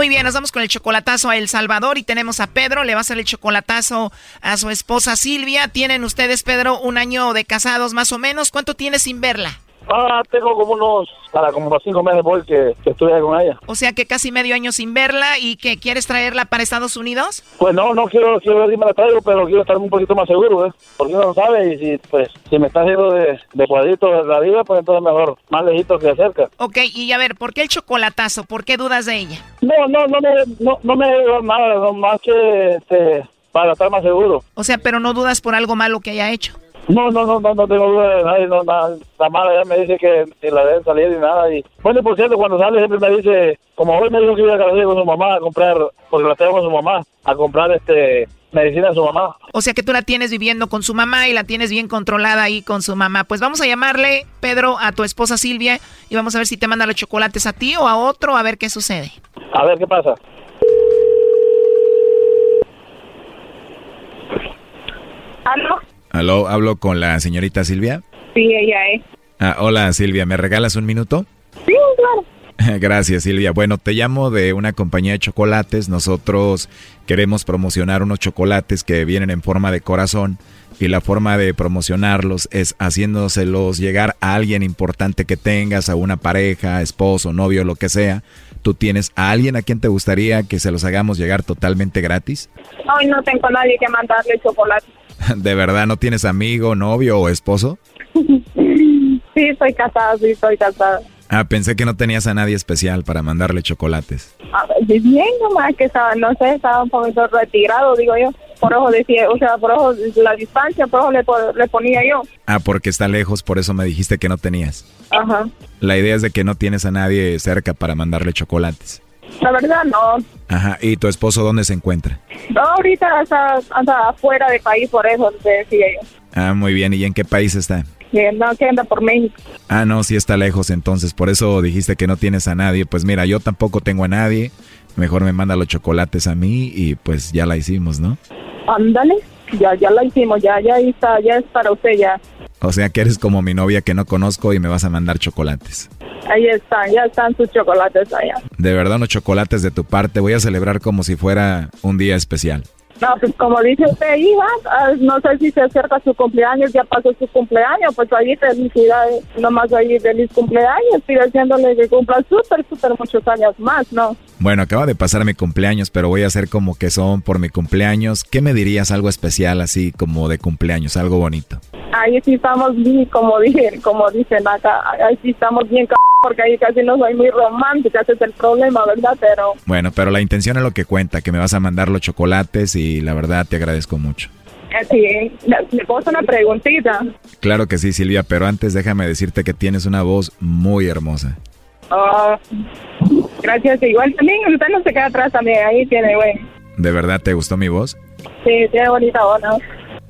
Muy bien, nos vamos con el chocolatazo a El Salvador y tenemos a Pedro, le va a hacer el chocolatazo a su esposa Silvia. Tienen ustedes, Pedro, un año de casados más o menos. ¿Cuánto tiene sin verla? Ah, tengo como unos, para como unos cinco meses voy que, que estuve con ella. O sea que casi medio año sin verla y que quieres traerla para Estados Unidos. Pues no, no quiero, quiero ver si me la traigo, pero quiero estar un poquito más seguro, ¿eh? Porque uno no sabe y si, pues, si me está haciendo de, de cuadrito la vida, pues entonces mejor más lejito que cerca. Ok, y a ver, ¿por qué el chocolatazo? ¿Por qué dudas de ella? No, no, no me, no, no me da nada, no, más que, este, para estar más seguro. O sea, pero no dudas por algo malo que haya hecho. No, no, no, no, no tengo duda de nadie, no, nada, la mala ya me dice que ni la deben salir ni nada. Y bueno, por cierto, cuando sale siempre me dice, como hoy me dijo que iba a salir con su mamá a comprar, porque la tengo con su mamá, a comprar este medicina a su mamá. O sea que tú la tienes viviendo con su mamá y la tienes bien controlada ahí con su mamá. Pues vamos a llamarle, Pedro, a tu esposa Silvia y vamos a ver si te manda los chocolates a ti o a otro, a ver qué sucede. A ver qué pasa. ¿Aló? Aló, hablo con la señorita Silvia. Sí, ella es. Ah, hola Silvia, ¿me regalas un minuto? Sí, claro. Gracias Silvia. Bueno, te llamo de una compañía de chocolates. Nosotros queremos promocionar unos chocolates que vienen en forma de corazón y la forma de promocionarlos es haciéndoselos llegar a alguien importante que tengas, a una pareja, esposo, novio, lo que sea. ¿Tú tienes a alguien a quien te gustaría que se los hagamos llegar totalmente gratis? Hoy no tengo a nadie que mandarle chocolate. ¿De verdad no tienes amigo, novio o esposo? Sí, estoy casada, sí, estoy casada. Ah, pensé que no tenías a nadie especial para mandarle chocolates. A ver, bien nomás que estaba, no sé, estaba un poquito retirado, digo yo. Por ojo decía, o sea, por ojo la distancia, por ojo le, le ponía yo. Ah, porque está lejos, por eso me dijiste que no tenías. Ajá. La idea es de que no tienes a nadie cerca para mandarle chocolates. La verdad, no. Ajá, ¿y tu esposo dónde se encuentra? No, ahorita está, anda afuera de país, por eso te decía yo. Ah, muy bien, ¿y en qué país está? Que no, que anda por México. Ah, no, sí está lejos, entonces por eso dijiste que no tienes a nadie. Pues mira, yo tampoco tengo a nadie. Mejor me manda los chocolates a mí y pues ya la hicimos, ¿no? Ándale, ya, ya la hicimos, ya, ya ahí está, ya es para usted, ya. O sea que eres como mi novia que no conozco y me vas a mandar chocolates. Ahí están, ya están sus chocolates allá. De verdad, unos chocolates de tu parte. Voy a celebrar como si fuera un día especial. No, pues como dice usted, hija, ah, no sé si se acerca su cumpleaños, ya pasó su cumpleaños, pues ahí felicidades, nomás ahí feliz cumpleaños, y diciéndole que cumpla súper, súper muchos años más, ¿no? Bueno, acaba de pasar mi cumpleaños, pero voy a hacer como que son por mi cumpleaños. ¿Qué me dirías algo especial así como de cumpleaños, algo bonito? Ahí sí estamos bien, como dije, como dicen acá, ahí sí estamos bien, c- porque ahí casi no soy muy romántica, ese es el problema, ¿verdad? Pero Bueno, pero la intención es lo que cuenta, que me vas a mandar los chocolates y la verdad te agradezco mucho. eh, sí, le- puedo hacer una preguntita. Claro que sí, Silvia, pero antes déjame decirte que tienes una voz muy hermosa. Ah, gracias, igual también, usted no se queda atrás también, ahí tiene, güey. ¿De verdad te gustó mi voz? Sí, tiene bonita voz, ¿no?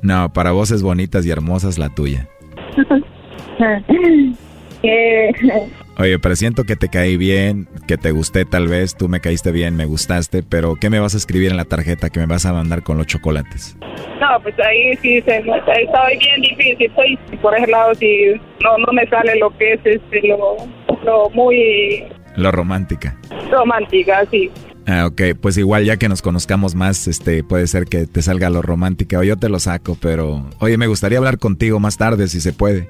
No, para voces bonitas y hermosas la tuya. Eh, Oye, presiento que te caí bien, que te gusté tal vez, tú me caíste bien, me gustaste, pero ¿qué me vas a escribir en la tarjeta que me vas a mandar con los chocolates? no, pues ahí sí se está bien difícil, estoy por ese lado sí no no me sale lo que es este lo, lo muy Lo romántica. romántica, sí. Ah, ok, pues igual ya que nos conozcamos más, este, puede ser que te salga lo romántica o yo te lo saco, pero oye, me gustaría hablar contigo más tarde si se puede.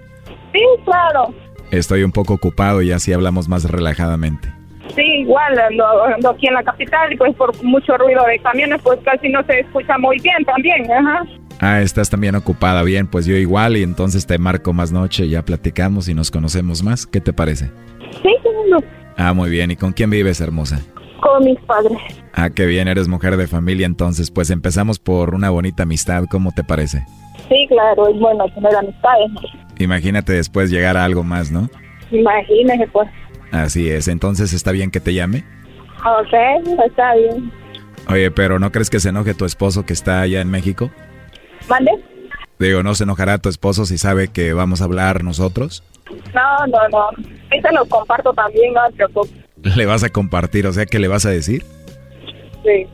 Sí, claro. Estoy un poco ocupado y así hablamos más relajadamente. Sí, igual, ando aquí en la capital y pues por mucho ruido de camiones pues casi no se escucha muy bien también, ajá. Ah, estás también ocupada, bien, pues yo igual y entonces te marco más noche, ya platicamos y nos conocemos más, ¿qué te parece? Sí, claro. Ah, muy bien, ¿y con quién vives, hermosa? Con mis padres. Ah, qué bien, eres mujer de familia, entonces pues empezamos por una bonita amistad, ¿cómo te parece? Sí, claro, es bueno tener amistades. Imagínate después llegar a algo más, ¿no? Imagínese pues. Así es, entonces está bien que te llame. Ok, está bien. Oye, pero ¿no crees que se enoje tu esposo que está allá en México? ¿Mande? Digo, ¿no se enojará tu esposo si sabe que vamos a hablar nosotros? No, no, no. Ahí se lo comparto también, no te preocupes. Le vas a compartir, o sea, ¿qué le vas a decir? Sí.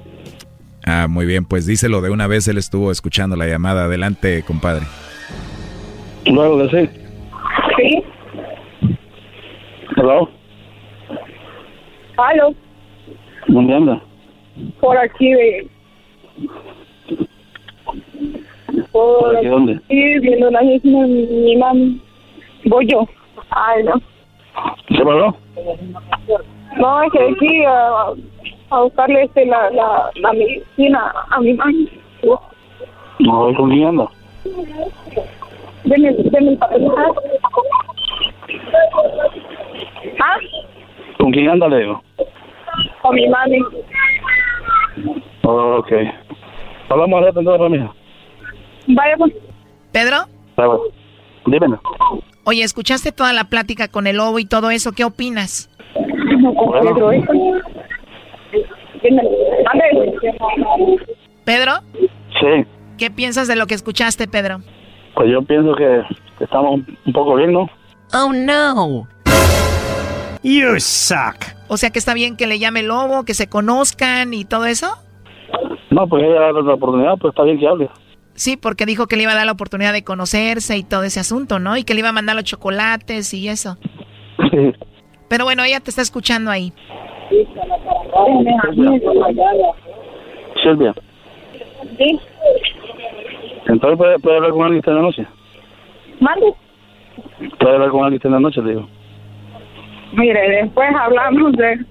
Ah, muy bien, pues díselo de una vez, él estuvo escuchando la llamada. Adelante, compadre. Luego de sí. Sí. Hello. Aló. ¿Dónde anda? Por aquí de... ¿Por aquí dónde? Sí, viendo la vecina de mi, mi mami. Voy yo. Ay, no. ¿Se paró? No, es que aquí a, a buscarle este, la, la, la medicina a mi mami. No, ¿con quién anda? Deme, deme el papel. ¿Ah? ¿Con quién anda, le digo? Con mi mami. Oh, ok. Hablamos de entonces, mija. Vaya, pues. ¿Pedro? Ah, bueno. Dímelo. Oye, ¿escuchaste toda la plática con el lobo y todo eso? ¿Qué opinas? Con Pedro, ¿eh? ¿Pedro? Sí. ¿Qué piensas de lo que escuchaste, Pedro? Pues yo pienso que estamos un poco bien, ¿no? Oh, no. You suck. O sea que está bien que le llame lobo, que se conozcan y todo eso. No, pues ella da la oportunidad, pues está bien que hable. Sí, porque dijo que le iba a dar la oportunidad de conocerse y todo ese asunto, ¿no? Y que le iba a mandar los chocolates y eso. Pero bueno, ella te está escuchando ahí. Silvia. Sí. Entonces puede, puede hablar con alguien esta noche. Mande. Puede hablar con alguien esta noche, le digo. Mire, después hablamos de...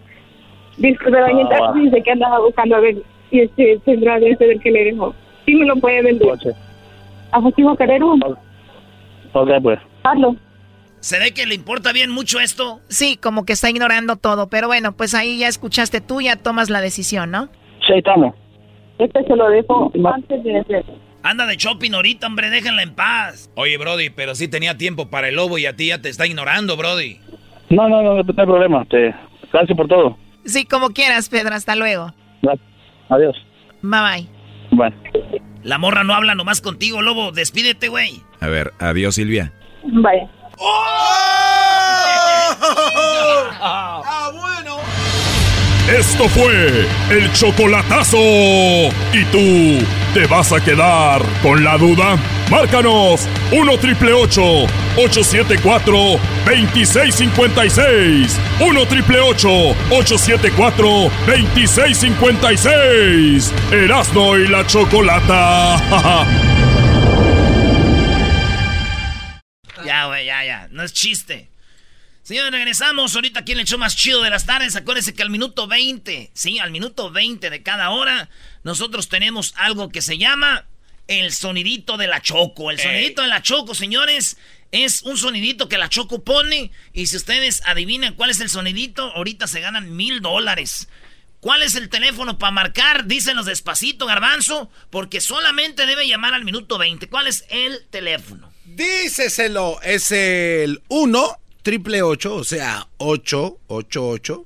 Disco de la Ah, gente dice que andaba buscando a ver si este tendrá de ese del que le dejó. Sí me lo puede vender. ¿A querer uno? Ok, pues. Hazlo. ¿Se ve que le importa bien mucho esto? Sí, como que está ignorando todo, pero bueno, pues ahí ya escuchaste tú, ya tomas la decisión, ¿no? Sí, estamos. Este se lo dejo antes de hacer. Anda de shopping ahorita, hombre, déjenla en paz. Oye, Brody, pero sí tenía tiempo para el lobo y a ti ya te está ignorando, Brody. No, no, no, no, hay problema. Te... Gracias por todo. Sí, como quieras, Pedro, hasta luego. Gracias. Adiós. Bye bye. Bueno. La morra no habla nomás contigo, lobo. Despídete, güey. A ver, adiós, Silvia. Vaya. ¡Ah, bueno! Esto fue el chocolatazo. ¿Y tú te vas a quedar con la duda? Márcanos 1 triple 874 2656. 1 triple 874 2656. Erasno y la chocolata. Ya, güey, ya, ya. No es chiste. Señores, regresamos ahorita aquí en el show más chido de las tardes. Acuérdense que al minuto 20, sí, al minuto 20 de cada hora, nosotros tenemos algo que se llama el sonidito de la Choco. El sonidito de la Choco, señores, es un sonidito que la Choco pone. Y si ustedes adivinan cuál es el sonidito, ahorita se ganan mil dólares. ¿Cuál es el teléfono para marcar? Dísenos despacito, garbanzo, porque solamente debe llamar al minuto 20. ¿Cuál es el teléfono? Díceselo, es el 1 triple 8, o sea, 888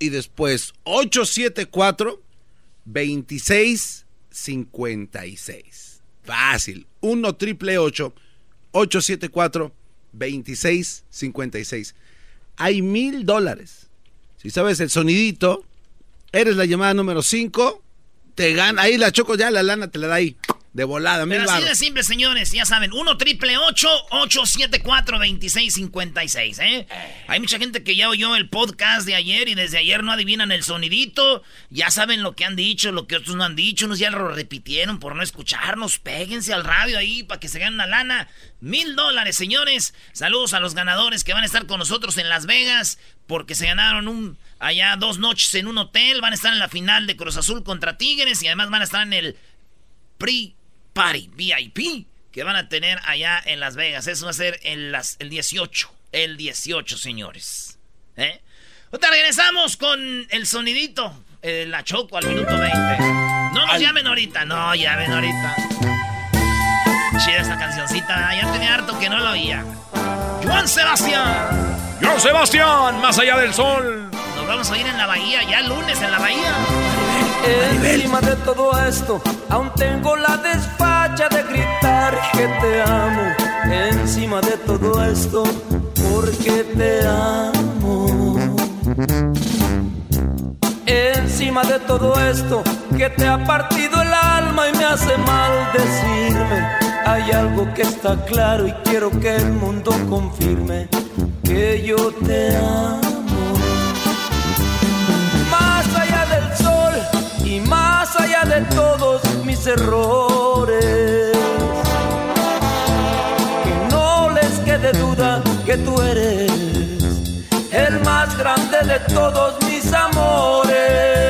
y después 874 2656. Fácil. 1 triple 874 2656. Hay mil dólares. Si sabes el sonidito, eres la llamada número 5, te gana. Ahí la choco ya, la lana te la da ahí. De volada, mil Pero así de simple, señores, ya saben, 1 triple 874 2656, ¿eh? Hay mucha gente que ya oyó el podcast de ayer y desde ayer no adivinan el sonidito. Ya saben lo que han dicho, lo que otros no han dicho. Unos ya lo repitieron por no escucharnos. Péguense al radio ahí para que se ganen una lana. Mil dólares, señores. Saludos a los ganadores que van a estar con nosotros en Las Vegas porque se ganaron un allá dos noches en un hotel. Van a estar en la final de Cruz Azul contra Tigres y además van a estar en el Pre Party VIP que van a tener allá en Las Vegas. Eso va a ser el, las, el 18. El 18, señores. ¿Eh? Ahorita regresamos con el sonidito. eh, la choco al minuto 20. No nos llamen ahorita. No, llamen ahorita. Chida esta cancioncita. Ya tenía harto que no la oía. Juan Sebastián. Juan Sebastián, más allá del sol. Nos vamos a ir en la bahía. Ya el lunes en la bahía. Encima de todo esto, aún tengo la de gritar que te amo. Encima de todo esto, porque te amo. Encima de todo esto, que te ha partido el alma y me hace mal decirme Hay algo que está claro y quiero que el mundo confirme que yo te amo. Y más allá de todos mis errores. Que no les quede duda que tú eres el más grande de todos mis amores.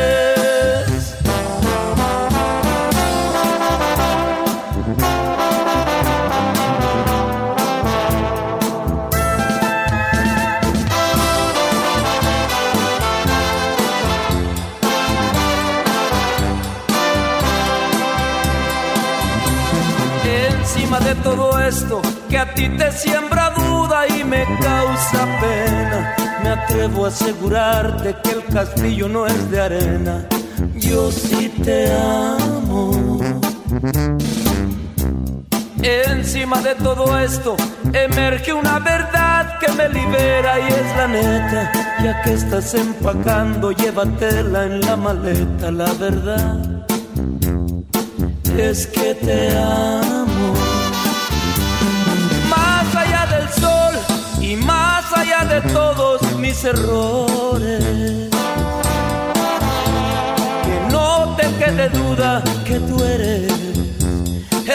Que a ti te siembra duda y me causa pena. Me atrevo a asegurarte que el castillo no es de arena. Yo sí te amo. Encima de todo esto emerge una verdad que me libera y es la neta. Ya que estás empacando, llévatela en la maleta. La verdad es que te amo. Mis errores. Que no te quede duda que tú eres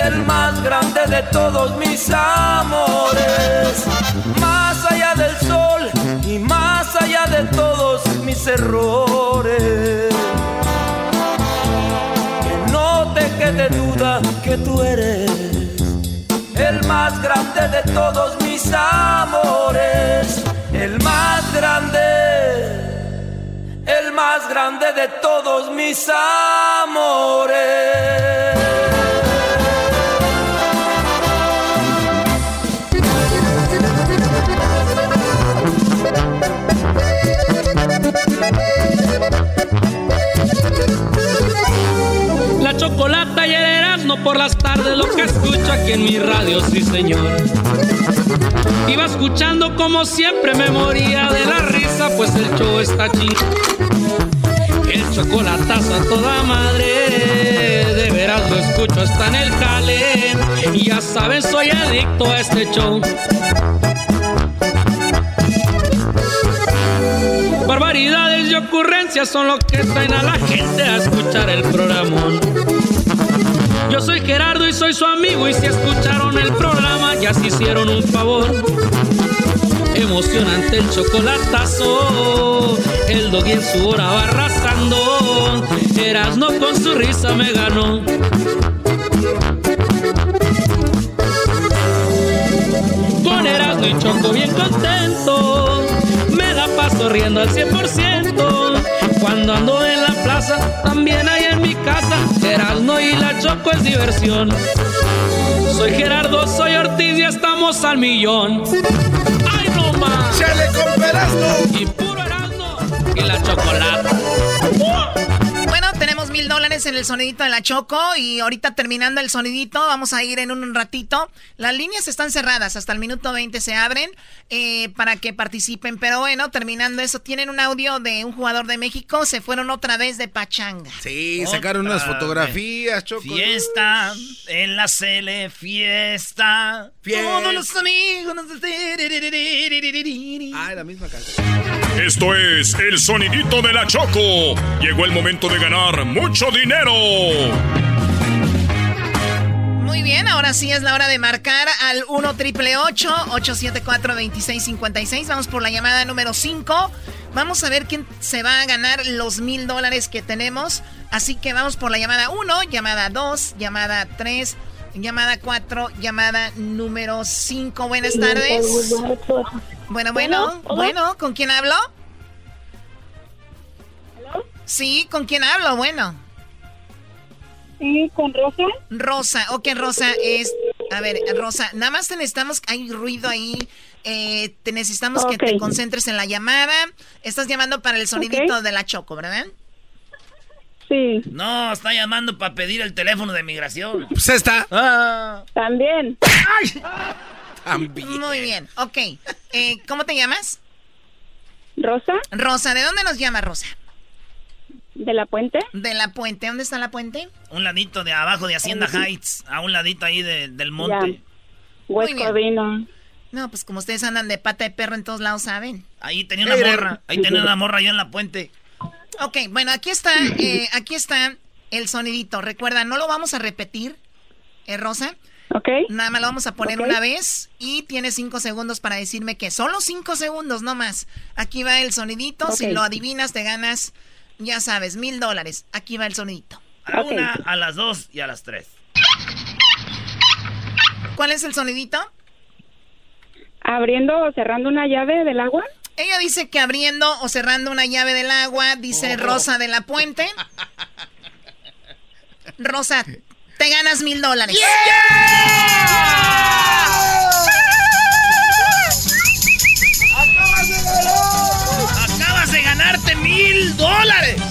el más grande de todos mis amores. Más allá del sol y más allá de todos mis errores. Que no te quede duda que tú eres el más grande de todos mis amores, el más grande, el más grande de todos mis amores. La erasmo por las tardes, lo que escucho aquí en mi radio, sí señor. Iba escuchando como siempre me moría de la risa, pues el show está chido. El chocolatazo a toda madre, de veras lo escucho hasta en el jale. Y ya saben, soy adicto a este show. Barbaridades y ocurrencias son lo que traen a la gente a escuchar el programa. Yo soy Gerardo y soy su amigo y si escucharon el programa ya se hicieron un favor. Emocionante el chocolatazo, el doggy en su hora va arrasando, Erasno con su risa me ganó. Con Erasno y Choco bien contento paso riendo al 100%. Cuando ando en la plaza, también hay casa. Gerardo y la Choco es diversión. Soy Gerardo, soy Ortiz y estamos al millón. ¡Ay, no más! ¡Chale con Y puro Erasmo y la chocolate. Dólares en el sonidito de la Choco y ahorita terminando el sonidito vamos a ir en un ratito. Las líneas están cerradas, hasta el minuto 20 se abren eh, para que participen. Pero bueno, terminando eso, tienen un audio de un jugador de México, se fueron otra vez de pachanga. Sí, sacaron unas fotografías, Choco. Fiesta en la Cele, fiesta. Todos los amigos. Ah, la misma canción. Esto es el sonidito de la Choco. Llegó el momento de ganar mucho dinero. Muy bien, ahora sí es la hora de marcar al 1 triple 874 2656. Vamos por la llamada número 5. Vamos a ver quién se va a ganar los mil dólares que tenemos. Así que vamos por la llamada 1, llamada 2, llamada 3, llamada 4, llamada número 5. Buenas tardes. Bueno, bueno, bueno, ¿con quién hablo? Sí, ¿con quién hablo? Bueno. Sí, con Rosa. Rosa, ok, Rosa, es... A ver, Rosa, nada más te necesitamos... Hay ruido ahí. Eh, te necesitamos que te concentres en la llamada. Estás llamando para el sonidito de la Choco, ¿verdad? Sí. No, está llamando para pedir el teléfono de migración. Pues está. Ah. También. También. Muy bien, ok. Eh, ¿Cómo te llamas? Rosa. Rosa, ¿de dónde nos llama Rosa? ¿De la puente? De la puente. ¿Dónde está la puente? Un ladito de abajo de Hacienda Heights, a un ladito ahí del monte. West Covina. No, pues como ustedes andan de pata de perro en todos lados, ¿saben? Ahí tenía una morra, ahí tenía una morra allá en la puente. Ok, bueno, aquí está, eh, aquí está el sonidito. Recuerda, no lo vamos a repetir, ¿eh, Rosa? Ok. Nada más lo vamos a poner una vez y tienes cinco segundos para decirme que solo cinco segundos, no más. Aquí va el sonidito. Si lo adivinas, te ganas, ya sabes, mil dólares. Aquí va el sonidito. A una, a las dos y a las tres. ¿Cuál es el sonidito? ¿Abriendo o cerrando una llave del agua? Ella dice que abriendo o cerrando una llave del agua, dice oh. Rosa de la Puente. Rosa, te ganas mil dólares. Acabas mil dólares.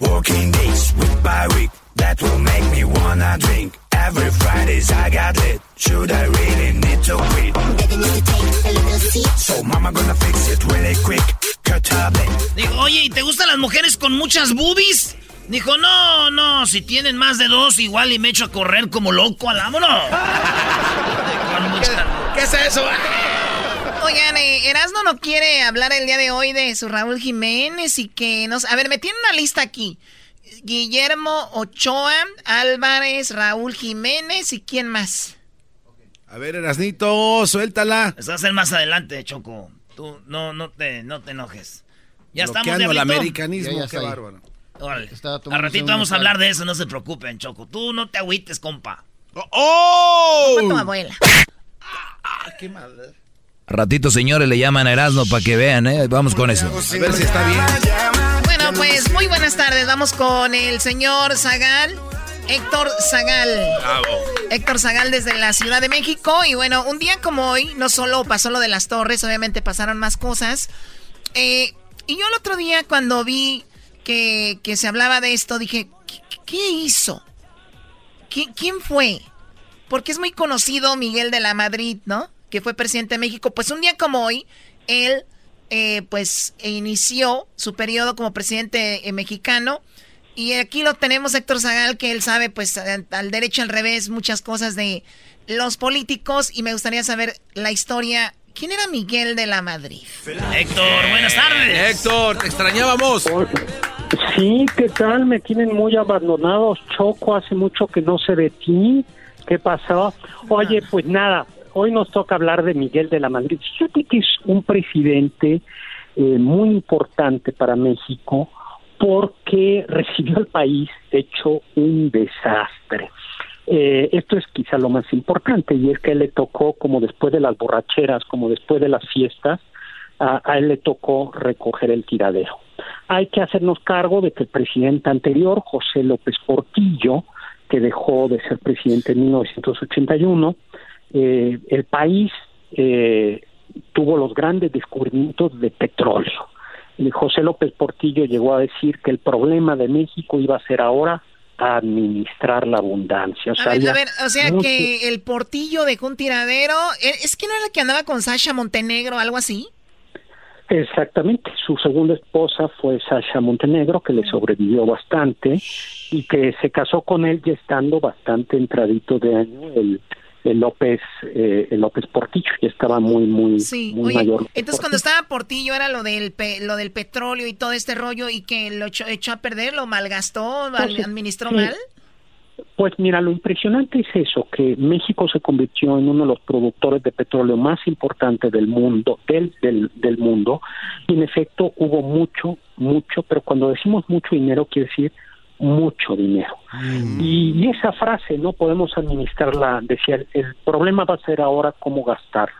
Working days, week by week, that will make me wanna drink. Every Fridays I got lit. Should I really need to quit? So mama gonna fix it really quick. Digo, oye, ¿y te gustan las mujeres con muchas boobies? Dijo, no, no, si tienen más de dos, igual y me echo a correr como loco al vámonos. ¿Qué, es eso? Oigan, eh, Erasmo no quiere hablar el día de hoy de su Raúl Jiménez y que nos... A ver, me tiene una lista aquí. Guillermo Ochoa, Álvarez, Raúl Jiménez y quién más. A ver, Erasnito, suéltala. Eso va a ser más adelante, Choco. Tú no, no, te, no te enojes. Ya estamos de el americanismo, qué bárbaro. Órale. A ratito vamos a hablar de eso, no se preocupen, Choco. Tú no te agüites, compa. ¡Oh! ¡Oh! tu abuela. Ah, qué madre. Ratito, señores, le llaman a Erasmo para que vean, ¿eh? Vamos con eso. A ver si está bien. Bueno, pues muy buenas tardes. Vamos con el señor Zagal. Héctor Zagal. Bravo. Héctor Zagal desde la Ciudad de México. Y bueno, un día como hoy, no solo pasó lo de las torres, obviamente pasaron más cosas. Eh, y yo el otro día cuando vi que, se hablaba de esto, dije, ¿qué, hizo? ¿Quién fue? Porque es muy conocido Miguel de la Madrid, ¿no? Que fue presidente de México. Pues un día como hoy, él, eh, pues, inició su periodo como presidente eh, mexicano. Y aquí lo tenemos Héctor Zagal, que él sabe, pues, al derecho al revés, muchas cosas de los políticos. Y me gustaría saber la historia ¿Quién era Miguel de la Madrid? Héctor, buenas tardes. Héctor, te extrañábamos. Sí, ¿qué tal? Me tienen muy abandonados. Choco, hace mucho que no sé de ti. ¿Qué pasó? Oye, pues nada, hoy nos toca hablar de Miguel de la Madrid. Fíjate que es un presidente eh, muy importante para México porque recibió al país hecho un desastre. Eh, esto es quizá lo más importante y es que le tocó, como después de las borracheras, como después de las fiestas, a, él le tocó recoger el tiradero. Hay que hacernos cargo de que el presidente anterior, José López Portillo, que dejó de ser presidente en 1981, eh, el país eh, tuvo los grandes descubrimientos de petróleo. Y José López Portillo llegó a decir que el problema de México iba a ser ahora administrar la abundancia. O sea, a ver, a ver, o sea que el portillo dejó un tiradero. ¿e-, ¿Es que no era el que andaba con Sasha Montenegro, algo así? Exactamente, su segunda esposa fue Sasha Montenegro, que le sobrevivió bastante y que se casó con él ya estando bastante entradito de año. El el López eh, el López Portillo ya estaba muy muy, muy mayor. entonces cuando estaba Portillo era lo del lo del petróleo y todo este rollo y que lo echó, a perder lo malgastó administró mal. Pues mira, lo impresionante es eso, que México se convirtió en uno de los productores de petróleo más importantes del mundo, del, del, del mundo, y en efecto hubo mucho, mucho, pero cuando decimos mucho dinero quiere decir mucho dinero. Mm. Y, esa frase no podemos administrarla, decía, el problema va a ser ahora cómo gastarlo.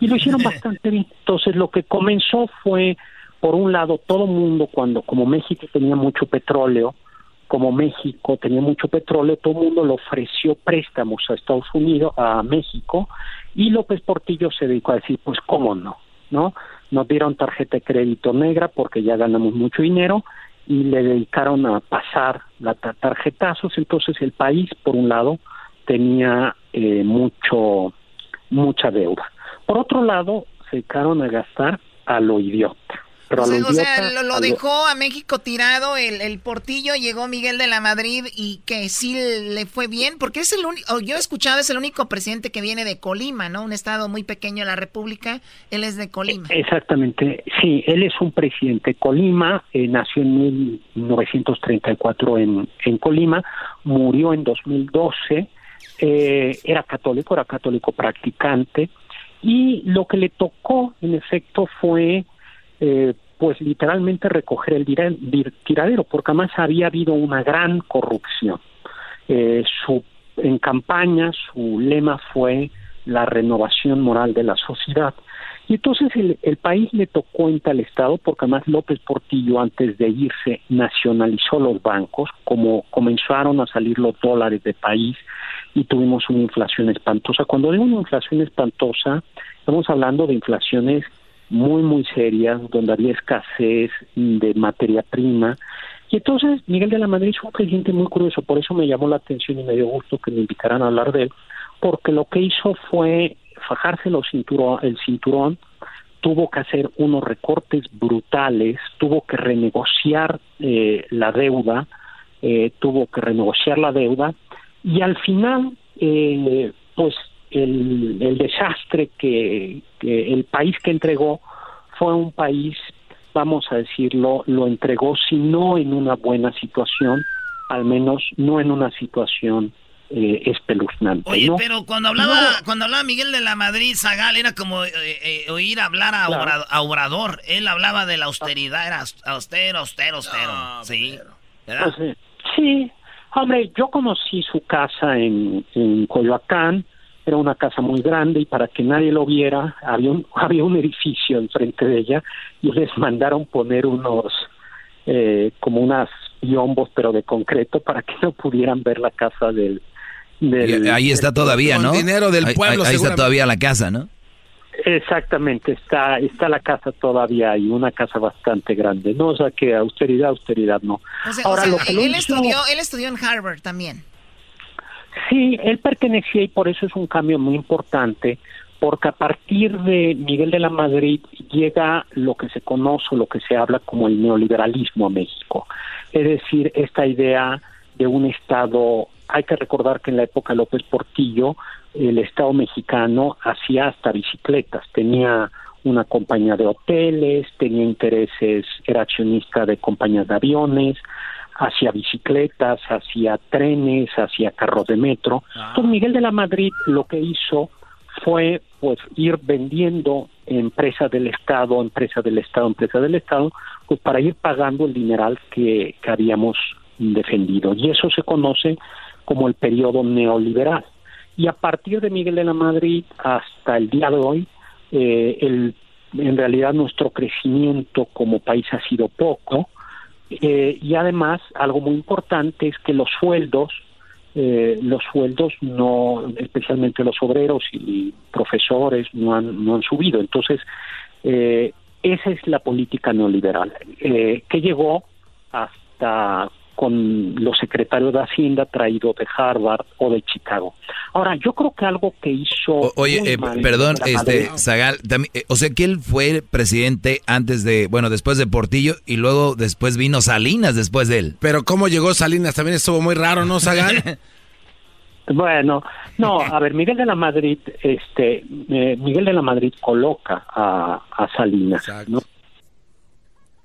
Y lo hicieron bastante bien. Entonces lo que comenzó fue, por un lado, todo mundo cuando, como México tenía mucho petróleo, como México tenía mucho petróleo, todo el mundo le ofreció préstamos a Estados Unidos, a México, y López Portillo se dedicó a decir, pues cómo no, ¿no? Nos dieron tarjeta de crédito negra porque ya ganamos mucho dinero y le dedicaron a pasar la tarjetazos, entonces el país, por un lado, tenía eh, mucho mucha deuda. Por otro lado, se dedicaron a gastar a lo idiota. Pero o sea, lo o sea, lo, dejó a México tirado el, el portillo, llegó Miguel de la Madrid y que sí le fue bien, porque es el único, yo he escuchado, es el único presidente que viene de Colima, ¿no? Un estado muy pequeño de la República, él es de Colima. Exactamente, sí, él es un presidente de Colima, eh, nació en 1934 en, en Colima, murió en 2012, eh, era católico, era católico practicante, y lo que le tocó, en efecto, fue, eh, pues literalmente recoger el tiradero, porque además había habido una gran corrupción. Eh, su, en campaña su lema fue la renovación moral de la sociedad. Y entonces el, el país le tocó en tal estado, porque además López Portillo antes de irse nacionalizó los bancos, como comenzaron a salir los dólares del país y tuvimos una inflación espantosa. Cuando digo una inflación espantosa, estamos hablando de inflaciones muy, muy serias, donde había escasez de materia prima. Y entonces Miguel de la Madrid es un presidente muy curioso, por eso me llamó la atención y me dio gusto que me invitaran a hablar de él, porque lo que hizo fue fajarse los cinturón, el cinturón, tuvo que hacer unos recortes brutales, tuvo que renegociar eh, la deuda, eh, tuvo que renegociar la deuda y al final, eh, pues el, el desastre que, que el país que entregó fue un país, vamos a decirlo, lo entregó si no en una buena situación, al menos no en una situación eh, espeluznante. Oye, ¿no? pero cuando hablaba, cuando hablaba Miguel de la Madrid, Zagal, era como eh, eh, oír hablar a, Claro. A Obrador. Él hablaba de la austeridad, era aus- austero, austero, austero. sí. ¿verdad? Ah, sí. Sí, hombre, yo conocí su casa en, en Coyoacán, era una casa muy grande y para que nadie lo viera, había un, había un edificio enfrente de ella y les mandaron poner unos, eh, como unas biombos, pero de concreto, para que no pudieran ver la casa del... del- Y ahí está del- todavía, ¿no? Ahí- ahí- Ahí, está todavía la casa, ¿no? Exactamente, está está la casa todavía ahí, una casa bastante grande, ¿no? O sea que austeridad, austeridad no. O sea, Ahora, o sea, lo que él, hizo- estudió, él estudió en Harvard también. Sí, él pertenecía y por eso es un cambio muy importante, porque a partir de Miguel de la Madrid llega lo que se conoce, lo que se habla como el neoliberalismo a México. Es decir, esta idea de un Estado, hay que recordar que en la época López Portillo, el Estado mexicano hacía hasta bicicletas, tenía una compañía de hoteles, tenía intereses, era accionista de compañías de aviones, hacía bicicletas, hacía trenes, hacía carros de metro. Entonces Miguel de la Madrid lo que hizo fue pues ir vendiendo empresas del Estado, empresa del Estado, empresa del Estado, pues para ir pagando el dineral que, que habíamos defendido. Y eso se conoce como el periodo neoliberal. Y a partir de Miguel de la Madrid hasta el día de hoy, eh, el, en realidad nuestro crecimiento como país ha sido poco, eh, y además, algo muy importante es que los sueldos, eh, los sueldos no, especialmente los obreros y profesores, no han, no han subido. Entonces, eh, esa es la política neoliberal, eh, que llegó hasta con los secretarios de Hacienda traídos de Harvard o de Chicago. Ahora, yo creo que algo que hizo... O- oye, eh, perdón, este, Madrid- Zagal, también, eh, o sea que él fue presidente antes de, bueno, después de Portillo y luego después vino Salinas después de él. Pero cómo llegó Salinas también estuvo muy raro, ¿no, Zagal? Bueno, no, a ver, Miguel de la Madrid, este, eh, Miguel de la Madrid coloca a, a Salinas, ¿no?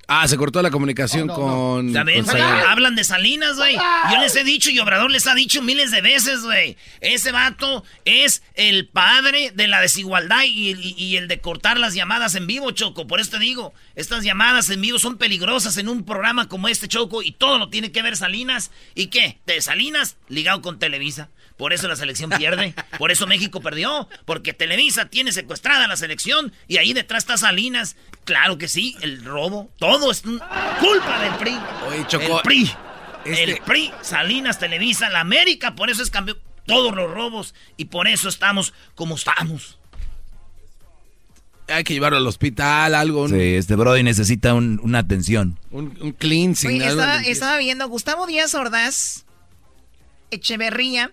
Ah, se cortó la comunicación con, ¿Saben? con Zagal. Hablan de Salinas, güey. Yo les he dicho y Obrador les ha dicho miles de veces, güey. Ese vato es el padre de la desigualdad y, y- y el de cortar las llamadas en vivo, Choco. Por eso te digo, estas llamadas en vivo son peligrosas en un programa como este, Choco, y todo lo tiene que ver Salinas. ¿Y qué? De Salinas ligado con Televisa. Por eso la selección pierde. Por eso México perdió. Porque Televisa tiene secuestrada la selección y ahí detrás está Salinas. Claro que sí, el robo. Todo es culpa del PRI. Oye, Choco, El PRI. este- El PRI, Salinas, Televisa, la América. Por eso es campeón. Todos los robos. Y por eso estamos como estamos. Hay que llevarlo al hospital, algo, un, Sí, este Brody necesita un- una atención. un, un cleansing. Oye, estaba viendo Gustavo Díaz Ordaz, Echeverría.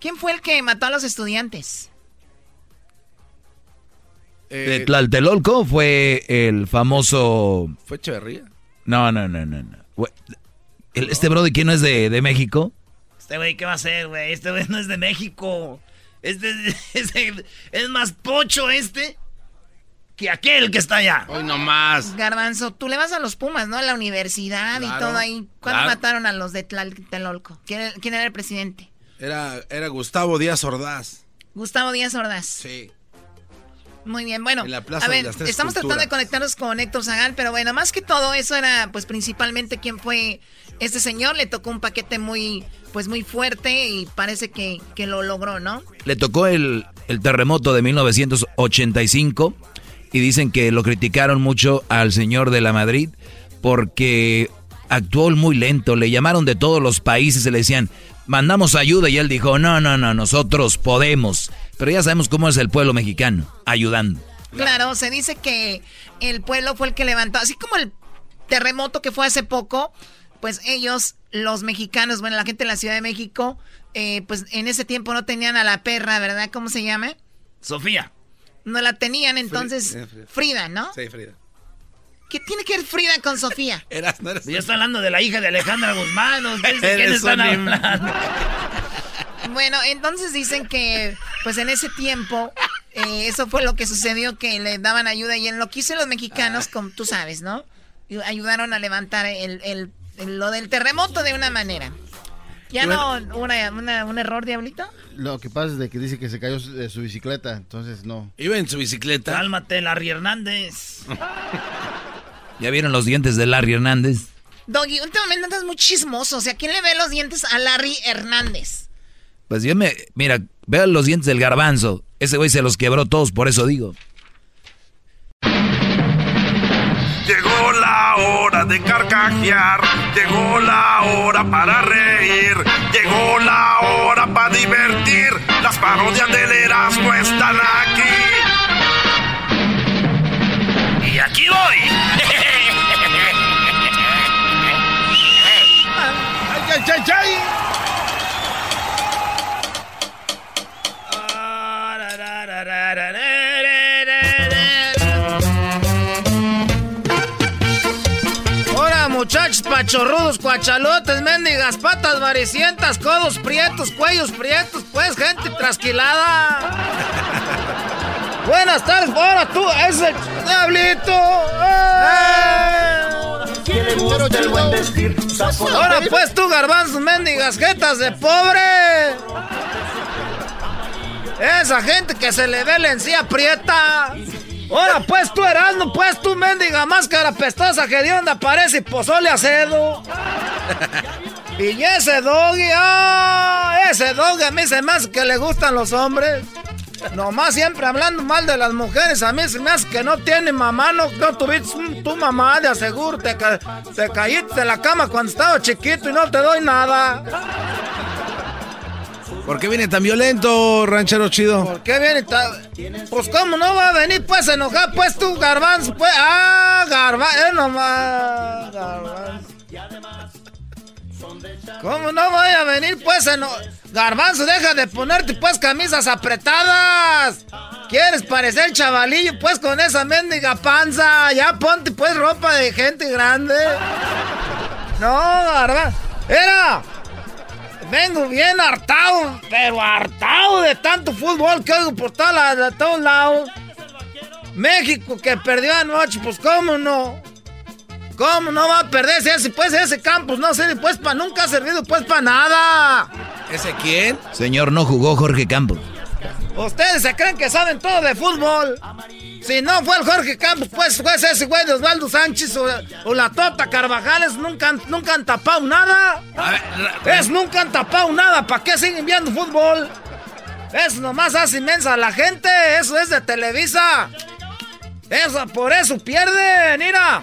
¿Quién fue el que mató a los estudiantes? de Tlaltelolco fue el famoso... ¿Fue Echeverría? No, no, no, no. no. Este Brody, ¿quién no es de, de México? Este güey, ¿qué va a hacer, güey? Este güey no es de México. Este es, es- es más pocho este que aquel que está allá. Hoy nomás. Garbanzo, tú le vas a los Pumas, ¿no? A la universidad y todo ahí. ¿Cuándo claro. mataron a los de Tlatelolco? ¿Quién, quién era el presidente? Era, era Gustavo Díaz Ordaz. Gustavo Díaz Ordaz. Sí. Muy bien, bueno, En la Plaza a de ver, las Tres estamos tratando de conectarnos con Héctor Zagal, pero bueno, más que todo eso era pues principalmente quién fue este señor, le tocó un paquete muy pues muy fuerte y parece que, que lo logró, ¿no? Le tocó el, el terremoto de 1985 y dicen que lo criticaron mucho al señor de la Madrid porque actuó muy lento. Le llamaron de todos los países y le decían, mandamos ayuda y él dijo, no, no, no, nosotros podemos. Pero ya sabemos cómo es el pueblo mexicano, ayudando. Claro, se dice que el pueblo fue el que levantó, así como el terremoto que fue hace poco, pues ellos, los mexicanos, bueno, la gente de la Ciudad de México, eh, pues en ese tiempo no tenían a la perra, ¿verdad? ¿Cómo se llama? Sofía. No la tenían, entonces eh, Frida. Frida, ¿no? Sí, Frida. ¿Qué tiene que ver Frida con Sofía? Eras, no eres. Yo estoy hablando de la hija de Alejandra Guzmán. ¿Ustedes de quién están hablando? Bueno, entonces dicen que, pues en ese tiempo, eh, eso fue lo que sucedió, que le daban ayuda y en lo que hicieron los mexicanos, como tú sabes, ¿no? Ayudaron a levantar el, el- el- lo del terremoto de una manera. ¿Ya no una, una- un error, Diablito? Lo que pasa es de que dice que se cayó de su bicicleta, entonces no. Iba en su bicicleta. Cálmate, Larry Hernández. ¿Ya vieron los dientes de Larry Hernández? Doggy, últimamente andas muy chismoso. O sea, ¿quién le ve los dientes a Larry Hernández? Pues yo me, mira, veo los dientes del garbanzo. Ese güey se los quebró todos, por eso digo. Llegó la hora de carcajear, llegó la hora para reír, llegó la hora para divertir. Las parodias del Erasmo están aquí. Y aquí voy. ¡Ay, ay, muchachos pachorrudos, cuachalotes, mendigas, patas varicientas, codos prietos, cuellos prietos, pues, gente trasquilada. Buenas tardes, ahora tú, ese diablito. Ahora pues tú, garbanzos, mendigas, jetas de pobre. Esa gente que se le ve la encía prieta. Ahora pues tú, Erasmo, pues tú, mendiga máscara pestosa que de onda parece pozole acedo. Y ese doggy, ah, ese doggy a mí se me hace que le gustan los hombres. Nomás siempre hablando mal de las mujeres, a mí se me hace que no tiene mamá, no, no tuviste tu mamá, de aseguro, te, te caíste de la cama cuando estaba chiquito y no te doy nada. ¿Por qué viene tan violento, ranchero chido? ¿Por qué viene ta- Pues cómo no va a venir pues a enojar pues tú garbanzo pues ah garbanzo eh nomás garbanzo ¿Cómo no vaya a venir pues a eno- garbanzo deja de ponerte pues camisas apretadas ¿Quieres parecer chavalillo pues con esa mendiga panza? Ya ponte pues ropa de gente grande No garbanzo Era Vengo bien hartado, pero hartado de tanto fútbol que oigo por todos lados. México que perdió anoche, pues cómo no. ¿Cómo no va a perderse ese, pues ese campus? No sirve pues para nunca ha servido pues para nada. ¿Ese quién? Señor, no jugó Jorge Campos. Ustedes se creen que saben todo de fútbol. Si no fue el Jorge Campos, pues fue ese güey de Osvaldo Sánchez o, o la Tota Carvajales, nunca, han- nunca han tapado nada. Es nunca han tapado nada. ¿Para qué siguen viendo fútbol? Eso nomás hace inmensa a la gente. Eso es de Televisa. Eso, por eso pierden, mira.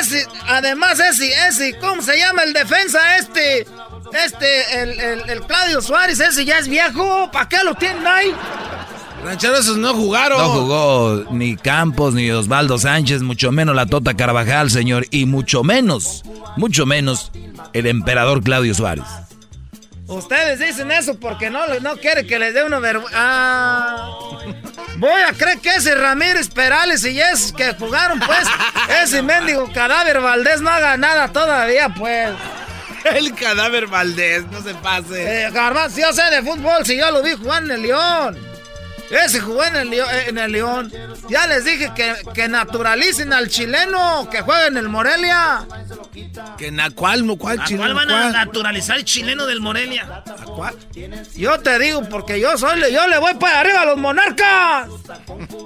Ese, además, ese, ese, ¿cómo se llama el defensa este? Este, el, el, el Claudio Suárez, ese ya es viejo. ¿Para qué lo tienen ahí? Ranchero, esos no jugaron. No jugó ni Campos ni Osvaldo Sánchez, mucho menos la Tota Carvajal, señor, y mucho menos, mucho menos el emperador Claudio Suárez. Ustedes dicen eso porque no, no quieren que les dé una vergüenza. Ah. Voy a creer que ese Ramírez Perales y esos que jugaron, pues, ese mendigo cadáver Valdés no haga nada todavía, pues. El cadáver Valdés, no se pase. Eh, Garbanzo, yo sé de fútbol, si yo lo vi jugar en el León. Ese jugó en el, León, en el León. Ya les dije que, que naturalicen al chileno, que juegue en el Morelia. ¿Que na, ¿Cuál, cuál ¿A chileno? cuál van a ¿Cuál? naturalizar el chileno del Morelia? Yo te digo, porque yo soy, yo le voy para arriba a los monarcas.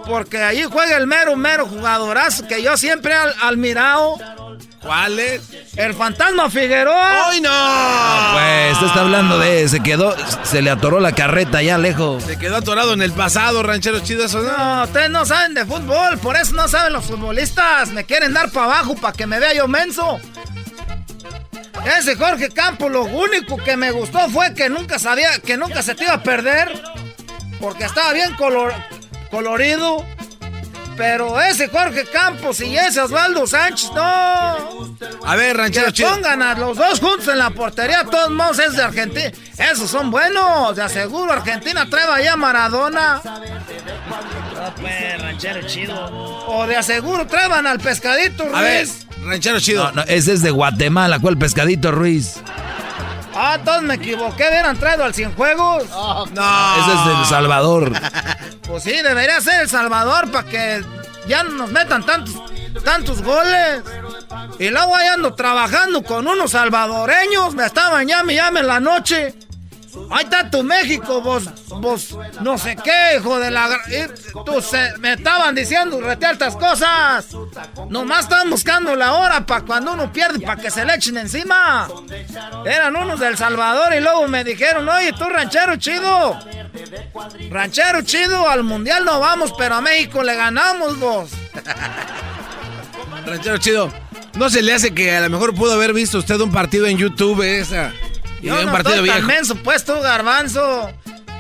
Porque allí juega el mero, mero jugadorazo que yo siempre he al- admirado. ¿Cuál es? El fantasma Figueroa. ¡Ay, no! Pues, está hablando de. Se quedó. Se le atoró la carreta allá lejos. Se quedó atorado en el pasado, ranchero chido, eso no. No, ustedes no saben de fútbol, por eso no saben los futbolistas. Me quieren dar para abajo para que me vea yo menso. Ese Jorge Campos, lo único que me gustó fue que nunca sabía, que nunca se te iba a perder. Porque estaba bien color- colorido. Pero ese Jorge Campos y ese Osvaldo Sánchez, no. A ver, ranchero Que chido. pongan a los dos juntos en la portería, de todos modos es de Argentina. Esos son buenos, de aseguro. Argentina trae allá a Maradona. No, pues, ranchero chido. O de aseguro traban al pescadito Ruiz. A ver, ranchero chido. No, no, ese es de Guatemala. ¿Cuál pescadito, Ruiz? Ah, todos me equivoqué, hubieran traído al Cienjuegos. No. Ese es de El Salvador. Pues sí, debería ser El Salvador para que ya no nos metan tantos, tantos goles. Y luego ahí ando trabajando con unos salvadoreños. Me estaban llame, y llame en la noche. Ahí está tu México, vos, vos, no sé qué, hijo de la... y Tú se- me estaban diciendo rete altas cosas. Nomás estaban buscando la hora para cuando uno pierde, para que se le echen encima. Eran unos del Salvador y luego me dijeron, oye, tú ranchero chido. Ranchero chido, al mundial no vamos, pero a México le ganamos vos. Ranchero chido. ¿No se le hace que a lo mejor pudo haber visto usted un partido en YouTube esa? Y Yo un no partido estoy tan viejo. menso, pues tú, garbanzo.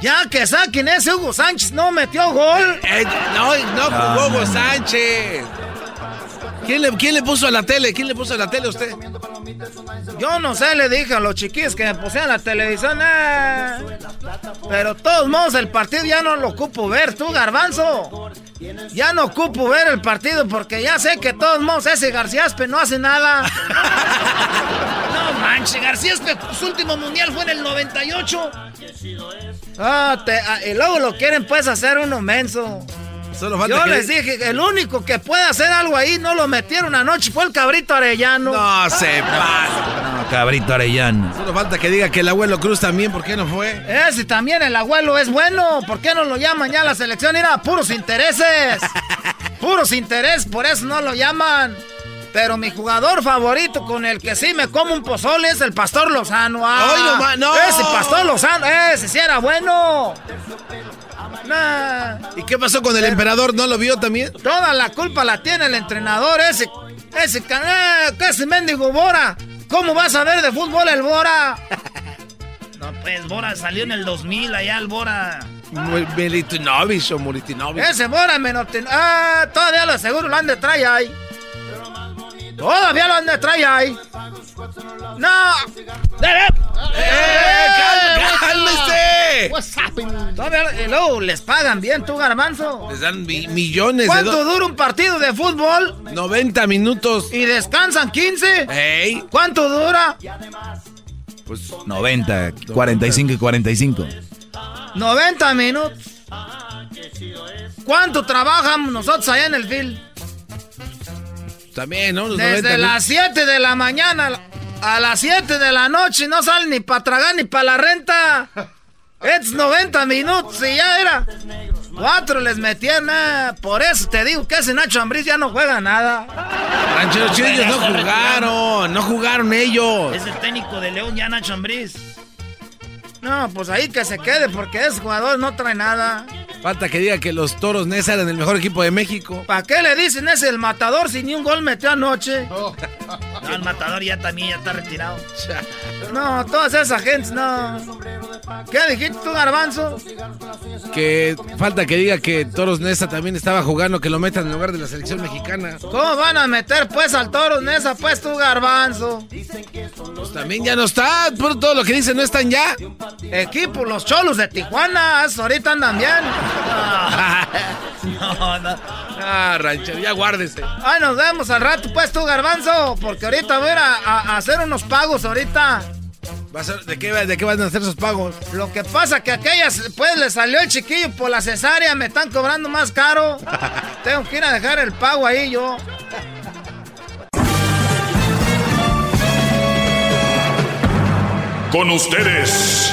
Ya que saquen ese Hugo Sánchez, no metió gol. Eh, no, no No, jugó Hugo no, no. Sánchez. ¿Quién le, ¿Quién le puso a la tele? ¿Quién le puso a la tele a usted? Yo no sé, le dije a los chiquillos que me pusieran la televisión. eh. Pero de todos modos, el partido ya no lo ocupo ver, tú, garbanzo. Ya no ocupo ver el partido porque ya sé que de todos modos ese García Aspe no hace nada. No manches, García, Espe- su último mundial fue en el 98. Ah, te- ah, y luego lo quieren pues hacer uno menso. Solo falta Yo que- les dije que el único que puede hacer algo ahí no lo metieron anoche fue el cabrito Arellano. No se pasa. Cabrito Arellano. Solo falta que diga que el abuelo Cruz también, ¿por qué no fue? Ese también el abuelo es bueno. ¿Por qué no lo llaman ya a la selección? Era puros intereses. puros intereses, por eso no lo llaman. Pero mi jugador favorito con el que sí me como un pozole es el Pastor Lozano. Ah, ¡Ay, no! Ese Pastor Lozano, ese sí era bueno. Nah. ¿Y qué pasó con el emperador? ¿No lo vio también? Toda la culpa la tiene el entrenador, ese, ese, ca- eh, ese mendigo Bora. ¿Cómo vas a ver de fútbol el Bora? No, pues Bora salió en el 2000, allá el Bora. Militinovich o Militinovich. Ese Bora me no ten- Ah, todavía lo aseguro, lo han de traer ahí. Todavía lo han de traer ahí. No. ¡Eh, ¡Eh, cálmese! Todavía, y luego les pagan bien, tú, garbanzo. Les dan mi- millones de ¿Cuánto dura un partido de fútbol? 90 minutos. ¿Y descansan 15? ¡Ey! ¿Cuánto dura? Pues 90, 45 y 45. 90 minutos. ¿Cuánto trabajamos nosotros allá en el field? También, ¿no? Los Desde 90 las 7 de la mañana a las 7 de la noche no salen ni para tragar ni para la renta. Es 90 minutos y ya era. Cuatro les metían. ah, Por eso te digo que ese Nacho Ambriz ya no juega nada. Ranchero chido, ellos no jugaron. No jugaron ellos. Es el técnico de León, ya Nacho Ambriz. No, pues ahí que se quede porque ese jugador no trae nada. Falta que diga que los toros Nesa eran el mejor equipo de México. ¿Para qué le dicen ese el matador si ni un gol metió anoche? No, el matador ya también ya está retirado. No, todas esas gentes no. ¿Qué dijiste tú, Garbanzo? Que falta que diga que Toros Nesa también estaba jugando, que lo metan en lugar de la selección mexicana. ¿Cómo van a meter pues al Toros Nesa, pues tú, Garbanzo? Pues también ya no está, por todo lo que dicen no están ya. Equipo, los cholos de Tijuana, ahorita andan bien. No, no. Ah, ranchero, ya guárdese. Ay, nos vemos al rato, pues tú, Garbanzo, porque ahorita voy a, ir a, a hacer unos pagos ahorita. ¿De qué, ¿De qué van a hacer esos pagos? Lo que pasa que a aquellas, pues le salió el chiquillo por la cesárea, me están cobrando más caro. Tengo que ir a dejar el pago ahí yo. Con ustedes.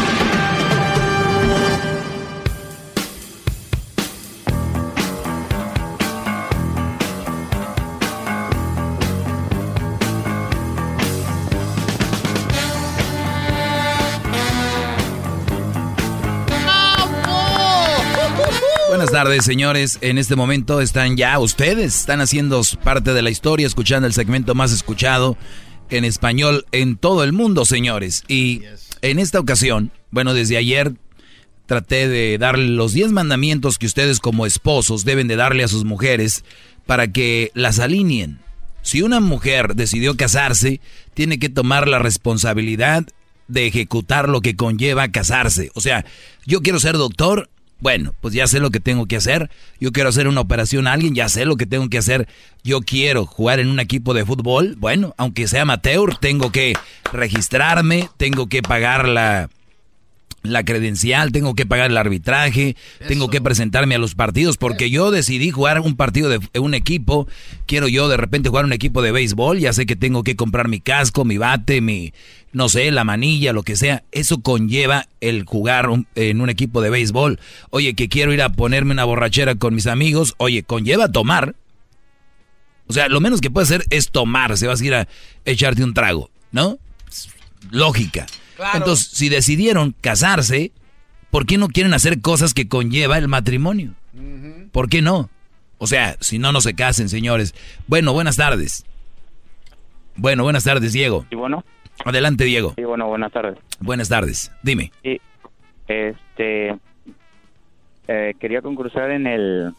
Buenas tardes, señores. En este momento están ya ustedes, están haciendo parte de la historia, escuchando el segmento más escuchado en español en todo el mundo, señores. Y en esta ocasión, bueno, desde ayer traté de darle los 10 mandamientos que ustedes como esposos deben de darle a sus mujeres para que las alineen. Si una mujer decidió casarse, tiene que tomar la responsabilidad de ejecutar lo que conlleva casarse. O sea, yo quiero ser doctor, bueno, pues ya sé lo que tengo que hacer. Yo quiero hacer una operación a alguien, ya sé lo que tengo que hacer. Yo quiero jugar en un equipo de fútbol. Bueno, aunque sea amateur, tengo que registrarme, tengo que pagar la, la credencial, tengo que pagar el arbitraje, tengo que presentarme a los partidos, porque yo decidí jugar un partido de un equipo, quiero yo de repente jugar un equipo de béisbol, ya sé que tengo que comprar mi casco, mi bate, mi, no sé, la manilla, lo que sea, eso conlleva el jugar en un equipo de béisbol. Oye, que quiero ir a ponerme una borrachera con mis amigos, oye, conlleva tomar. O sea, lo menos que puede hacer es tomar, se vas a ir a echarte un trago, ¿no? Lógica. Entonces, si decidieron casarse, ¿por qué no quieren hacer cosas que conlleva el matrimonio? ¿Por qué no? O sea, si no, no se casen, señores. Bueno, buenas tardes. Bueno, buenas tardes, Diego. Y bueno. Adelante, Diego. Sí, bueno, buenas tardes. Buenas tardes. Dime. Sí, este, eh, quería concursar en el,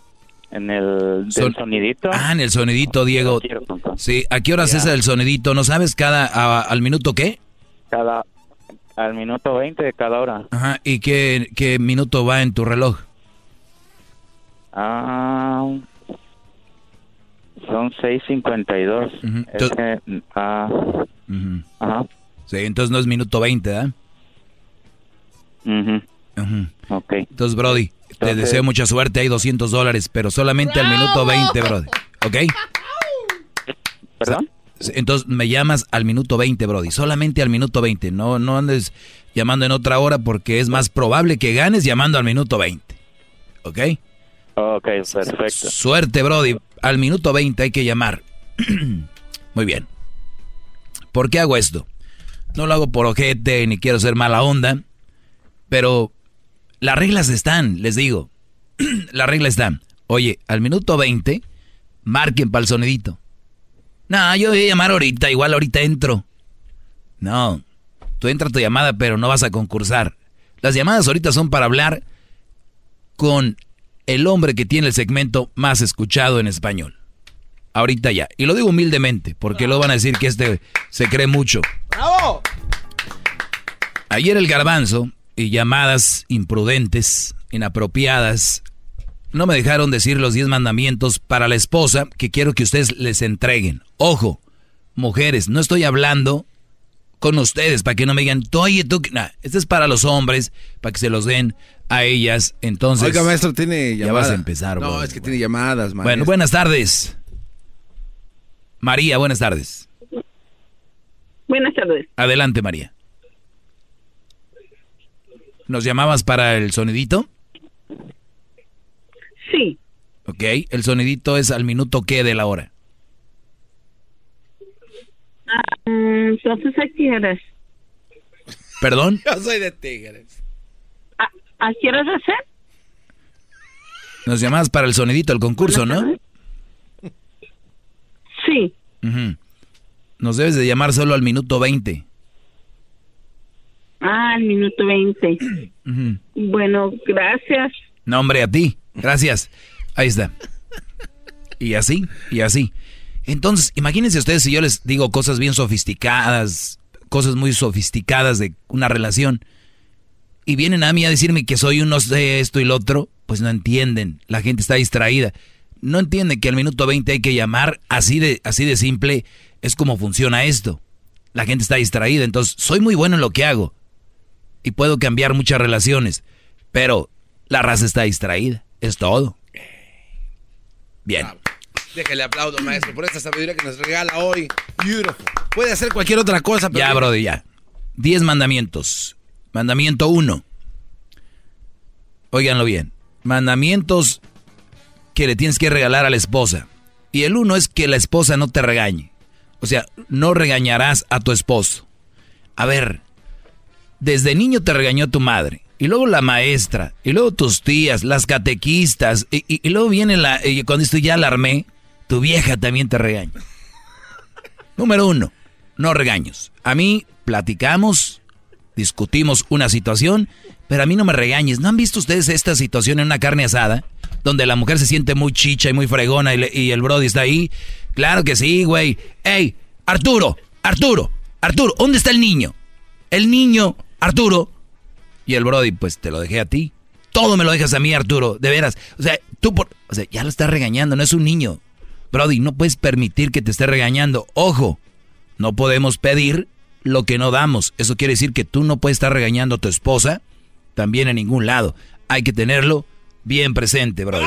en el sonidito. Ah, en el sonidito, Diego. Sí, ¿a qué horas es el sonidito? ¿No sabes cada, a- al minuto qué? Cada, al minuto 20 de cada hora. Ajá, ¿y qué, qué minuto va en tu reloj? Ah, son 6.52. Ujú. Es que, ah, Ujú. ajá. Sí, entonces no es minuto 20, ¿verdad? Ujú. Ujú. Ok. Entonces, Brody, te Entonces- deseo mucha suerte, hay 200 dólares, pero solamente al minuto 20, Brody. ¿Ok? ¿Perdón? Entonces me llamas al minuto 20, Brody. Solamente al minuto 20. No, no andes llamando en otra hora porque es más probable que ganes llamando al minuto 20. ¿Ok? Ok, perfecto. Suerte, Brody. Al minuto 20 hay que llamar. Muy bien. ¿Por qué hago esto? No lo hago por ojete ni quiero ser mala onda. Pero las reglas están, les digo. las reglas están. Oye, al minuto 20, marquen para el sonidito. No, yo voy a llamar ahorita, igual ahorita entro. No, tú entra tu llamada, pero no vas a concursar. Las llamadas ahorita son para hablar con el hombre que tiene el segmento más escuchado en español. Ahorita ya. Y lo digo humildemente, porque luego van a decir que este se cree mucho. ¡Bravo! Ayer el garbanzo y llamadas imprudentes, inapropiadas, no me dejaron decir los 10 mandamientos para la esposa que quiero que ustedes les entreguen. Ojo, mujeres, no estoy hablando con ustedes para que no me digan, oye, tú, nah, este es para los hombres, para que se los den a ellas. Entonces, Oiga, maestro, tiene ya llamada. vas a empezar. No, bro. es que tiene llamadas, maestro. Bueno, buenas tardes. María, buenas tardes. Buenas tardes. Adelante, María. ¿Nos llamabas para el sonidito? Sí, Ok, el sonidito es al minuto qué de la hora. ah, entonces ¿a qué horas? ¿Perdón? Yo soy de Tigres. ¿A quieres hacer? Nos llamabas para el sonidito, el concurso, ¿no? Sí. Nos debes de llamar solo al minuto 20. Ah, al minuto 20. Ujú. Bueno, gracias. No, hombre, a ti. Gracias. Ahí está. Y así, y así. Entonces, imagínense ustedes si yo les digo cosas bien sofisticadas, cosas muy sofisticadas de una relación, y vienen a mí a decirme que soy uno de esto y lo otro, pues no entienden. La gente está distraída. No entienden que al minuto 20 hay que llamar así de, así de simple. Es como funciona esto. La gente está distraída. Entonces, soy muy bueno en lo que hago. Y puedo cambiar muchas relaciones. Pero la raza está distraída. Es todo. Bien. Déjale aplaudo, maestro, por esta sabiduría que nos regala hoy. Beautiful. Puede hacer cualquier otra cosa, pero... Ya, Brody, ya. Diez mandamientos. Mandamiento uno. Óiganlo bien. Mandamientos que le tienes que regalar a la esposa. Y el uno es que la esposa no te regañe. O sea, no regañarás a tu esposo. A ver, desde niño te regañó tu madre. Y luego la maestra. Y luego tus tías, las catequistas. Y, y- y luego viene la... Y cuando esto ya la armé, tu vieja también te regaña. Número uno, no regaños. A mí platicamos, discutimos una situación, pero a mí no me regañes. ¿No han visto ustedes esta situación en una carne asada? Donde la mujer se siente muy chicha y muy fregona y, le- y el brody está ahí. Claro que sí, güey. ¡Ey! Arturo, Arturo, Arturo, ¿dónde está el niño? El niño, Arturo. Y el brody, pues te lo dejé a ti. Todo me lo dejas a mí, Arturo, de veras. O sea, tú por... O sea, ya lo estás regañando, no es un niño. Brody, no puedes permitir que te esté regañando. Ojo, no podemos pedir lo que no damos. Eso quiere decir que tú no puedes estar regañando a tu esposa también en ningún lado. Hay que tenerlo bien presente, brody.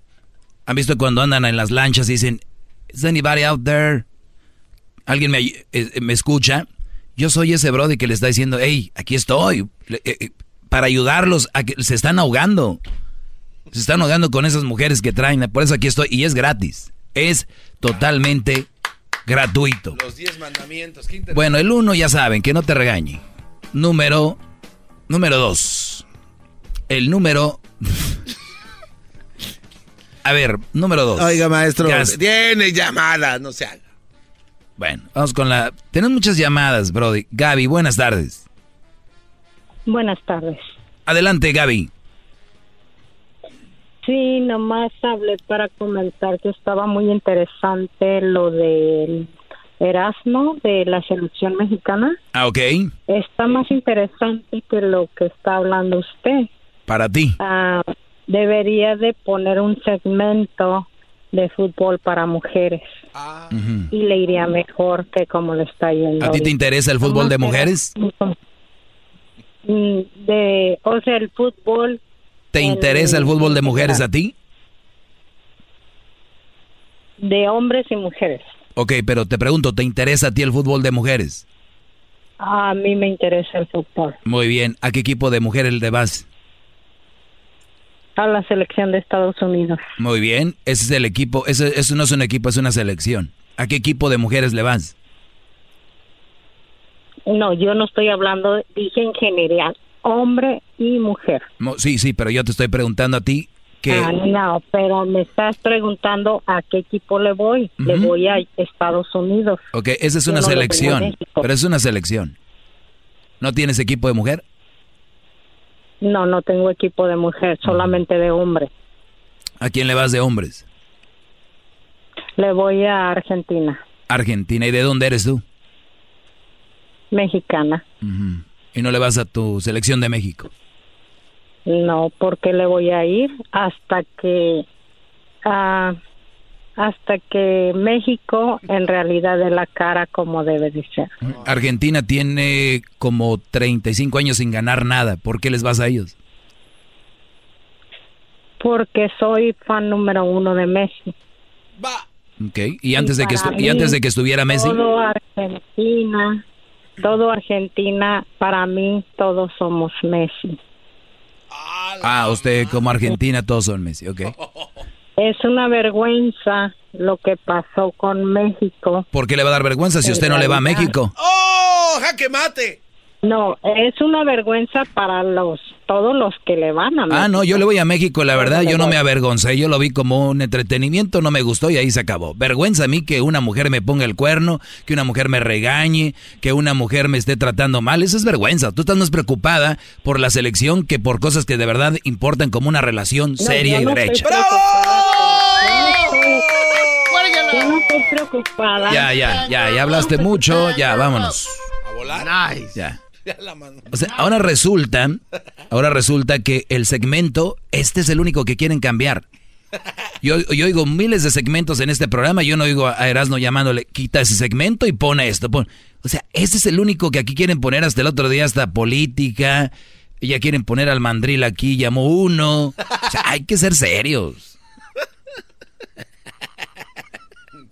¿Han visto cuando andan en las lanchas y dicen, ¿Is anybody out there? ¿Alguien me, ay- eh, me escucha? Yo soy ese brody que le está diciendo, hey, aquí estoy, eh, eh, para ayudarlos a que se están ahogando. Se están ahogando con esas mujeres que traen, por eso aquí estoy, y es gratis. Es totalmente gratuito. Los 10 mandamientos. qué. Bueno, el uno ya saben, que no te regañe. Número, número dos. El número... A ver, número dos. Oiga, maestro. Gas- Tiene llamada, no se haga. Bueno, vamos con la... Tenemos muchas llamadas, Brody. Gaby, buenas tardes. Buenas tardes. Adelante, Gaby. Sí, nomás hablé para comentar que estaba muy interesante lo del Erasmo de la selección mexicana. Ah, ok. Está más interesante que lo que está hablando usted. Para ti. Ah, debería de poner un segmento de fútbol para mujeres Ujú. y le iría mejor que como le está yendo. ¿A ti te interesa el fútbol de mujeres? Mm, De, o sea, el fútbol ¿Te interesa el fútbol de mujeres a ti? de hombres y mujeres. Ok, pero te pregunto, ¿te interesa a ti el fútbol de mujeres? A mí me interesa el fútbol. Muy bien. ¿A qué equipo de mujeres le vas? A la selección de Estados Unidos. Muy bien. Ese es el equipo. Ese, eso no es un equipo, es una selección. ¿A qué equipo de mujeres le vas? No, yo no estoy hablando, dije en general, hombre y mujer. Sí, sí, pero yo te estoy preguntando a ti que... Ah, no, pero me estás preguntando a qué equipo le voy. Le voy a Estados Unidos. Ok, esa es una selección. Pero es una selección. ¿No tienes equipo de mujer? No, no tengo equipo de mujer, solamente de hombre. ¿A quién le vas de hombres? Le voy a Argentina, Argentina. ¿Y de dónde eres tú? mexicana. Y no le vas a tu selección de México. No, porque le voy a ir hasta que ah, hasta que México en realidad dé la cara como debe de ser. Argentina tiene como 35 años sin ganar nada. ¿Por qué les vas a ellos? Porque soy fan número uno de Messi. Ok. ¿Y antes, de que, estu- y mí, antes de que estuviera Messi? Todo Argentina, todo Argentina, para mí todos somos Messi. Ah, usted como Argentina todos son Messi. Ok. Es una vergüenza lo que pasó con México. ¿Por qué le va a dar vergüenza si usted no le va a México? ¡Oh, jaque mate! No, es una vergüenza para los todos los que le van a Ah, no, yo le voy a México, la verdad, yo no me avergoncé, yo lo vi como un entretenimiento, no me gustó y ahí se acabó. Vergüenza a mí que una mujer me ponga el cuerno, que una mujer me regañe, que una mujer me esté tratando mal, eso es vergüenza. Tú estás más preocupada por la selección que por cosas que de verdad importan como una relación seria y no derecha preocupada. Yo no Ya, ya, ya, ya hablaste mucho, ya, vámonos. A volar. Nice. Ya. O sea, ahora resulta, ahora resulta que el segmento, este es el único que quieren cambiar. Yo, yo oigo miles de segmentos en este programa, yo no oigo a Erasmo llamándole, quita ese segmento y pone esto. pon-". O sea, este es el único que aquí quieren poner hasta el otro día, hasta política. Ya quieren poner al mandril aquí, llamó uno. O sea, hay que ser serios.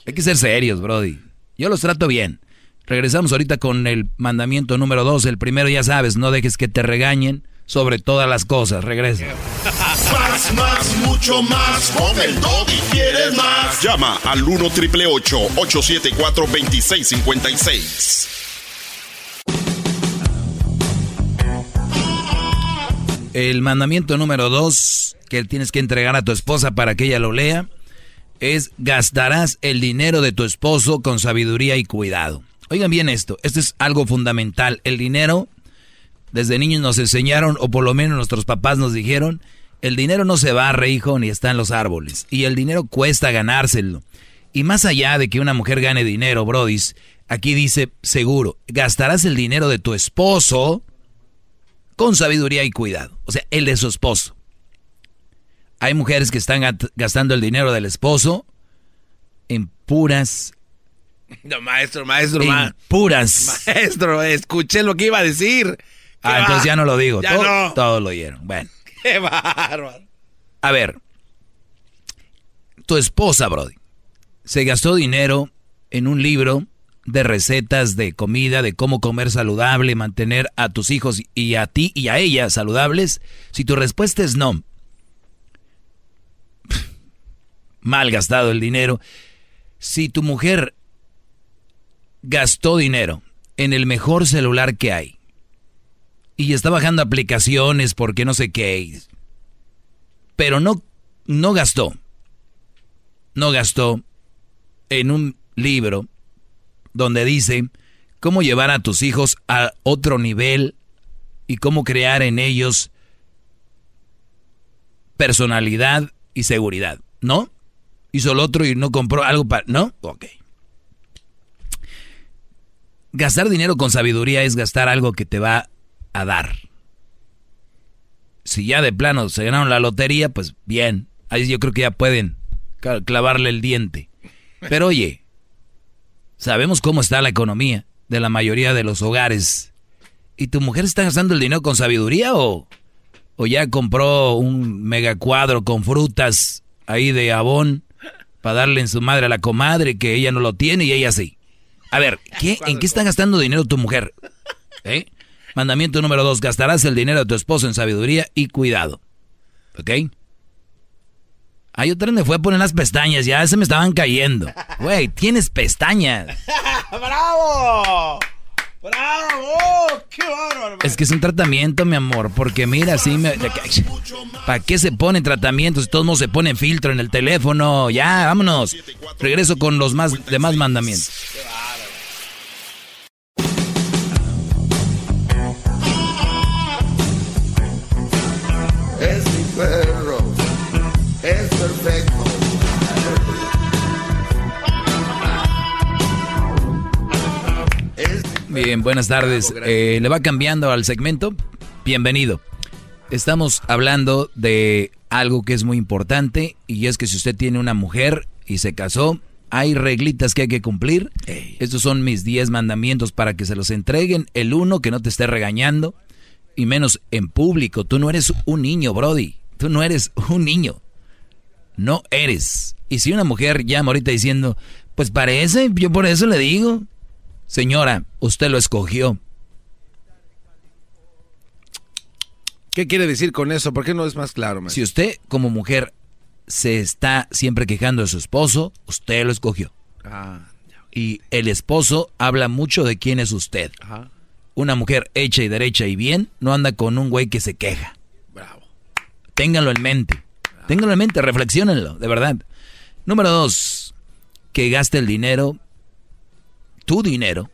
Hay que ser serios, Brody. Yo los trato bien. Regresamos ahorita con el mandamiento número dos. El primero ya sabes, no dejes que te regañen sobre todas las cosas. Regresa. Más, más, mucho más. Con el y quieres más. Llama al 1 triple 874 2656. El mandamiento número dos que tienes que entregar a tu esposa para que ella lo lea es gastarás el dinero de tu esposo con sabiduría y cuidado. Oigan bien esto, esto es algo fundamental. El dinero, desde niños nos enseñaron, o por lo menos nuestros papás nos dijeron, el dinero no se barre, hijo, ni está en los árboles. Y el dinero cuesta ganárselo. Y más allá de que una mujer gane dinero, brodis, aquí dice, seguro, gastarás el dinero de tu esposo con sabiduría y cuidado. O sea, el de su esposo. Hay mujeres que están gastando el dinero del esposo en puras, No, maestro, maestro, en ma- puras. Maestro, escuché lo que iba a decir. Ah, ¿Qué entonces ya no lo digo. Ya Todo- no. Todos lo oyeron. Bueno, Qué bárbaro. a ver. Tu esposa, Brody, se gastó dinero en un libro de recetas de comida, de cómo comer saludable, mantener a tus hijos y a ti y a ella saludables. Si tu respuesta es no, mal gastado el dinero. Si tu mujer gastó dinero en el mejor celular que hay y está bajando aplicaciones porque no sé qué, pero no, no gastó, no gastó en un libro donde dice cómo llevar a tus hijos a otro nivel y cómo crear en ellos personalidad y seguridad, ¿no? Hizo el otro y no compró algo para... ¿No? Ok. Gastar dinero con sabiduría es gastar algo que te va a dar. Si ya de plano se ganaron la lotería, pues bien. Ahí yo creo que ya pueden clavarle el diente. Pero oye, sabemos cómo está la economía de la mayoría de los hogares. ¿Y tu mujer está gastando el dinero con sabiduría o, o ya compró un mega cuadro con frutas ahí de abón darle en su madre a la comadre que ella no lo tiene y ella sí? A ver, ¿qué, ¿en qué está gastando dinero tu mujer? ¿Eh? Mandamiento número dos, gastarás el dinero de tu esposo en sabiduría y cuidado. ¿Ok? Ay, otra me fue a poner las pestañas, ya se me estaban cayendo. Güey, tienes pestañas. ¡Bravo! ¡Bravo! ¡Qué bárbaro! Es que es un tratamiento, mi amor, porque mira, así me... ¿Para qué se pone tratamientos? Si todos modos se pone filtro en el teléfono. Ya, vámonos. Regreso con los más demás mandamientos. Bien, buenas tardes. Eh, ¿Le va cambiando al segmento? Bienvenido. estamos hablando de algo que es muy importante y es que si usted tiene una mujer y se casó, hay reglitas que hay que cumplir. Estos son mis 10 mandamientos para que se los entreguen. El uno, que no te esté regañando y menos en público. Tú no eres un niño, Brody. Tú no eres un niño. No eres. Y si una mujer llama ahorita diciendo, pues parece, yo por eso le digo, señora, usted lo escogió. ¿Qué quiere decir con eso? ¿Por qué no es más claro? maestro? Si usted como mujer se está siempre quejando de su esposo, usted lo escogió. Ah, Y el esposo habla mucho de quién es usted. ajá. Una mujer hecha y derecha y bien no anda con un güey que se queja. Bravo. Ténganlo en mente. Ténganlo en mente, reflexionenlo, de verdad. Número dos, que gaste el dinero, tu dinero,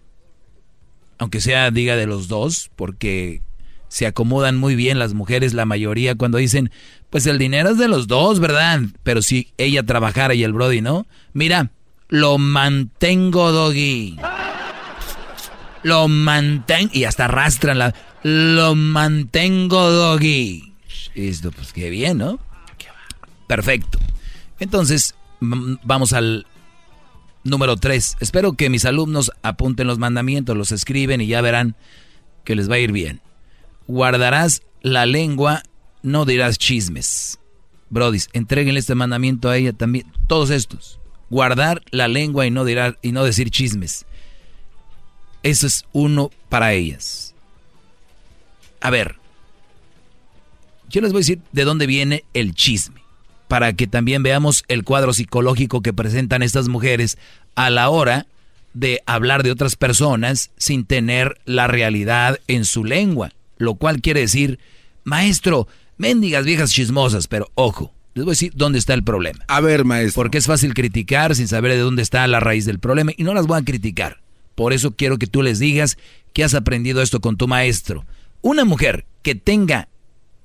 aunque sea diga de los dos, porque se acomodan muy bien las mujeres, la mayoría, cuando dicen, pues el dinero es de los dos, ¿verdad? Pero si ella trabajara y el Brody no, mira, lo mantengo, doggy. Lo mantengo, y hasta arrastran la, lo mantengo, doggy. Esto, pues qué bien, ¿no? Perfecto. Entonces, vamos al número 3. Espero que mis alumnos apunten los mandamientos, los escriben y ya verán que les va a ir bien. Guardarás la lengua, no dirás chismes. Brodis, entréguenle este mandamiento a ella también. Todos estos. Guardar la lengua y no, y no decir chismes. Eso es uno para ellas. A ver, yo les voy a decir de dónde viene el chisme, para que también veamos el cuadro psicológico que presentan estas mujeres a la hora de hablar de otras personas sin tener la realidad en su lengua, lo cual quiere decir, maestro, mendigas viejas chismosas, pero ojo, les voy a decir dónde está el problema. A ver, maestro. Porque es fácil criticar sin saber de dónde está la raíz del problema y no las voy a criticar. Por eso quiero que tú les digas que has aprendido esto con tu maestro. Una mujer que tenga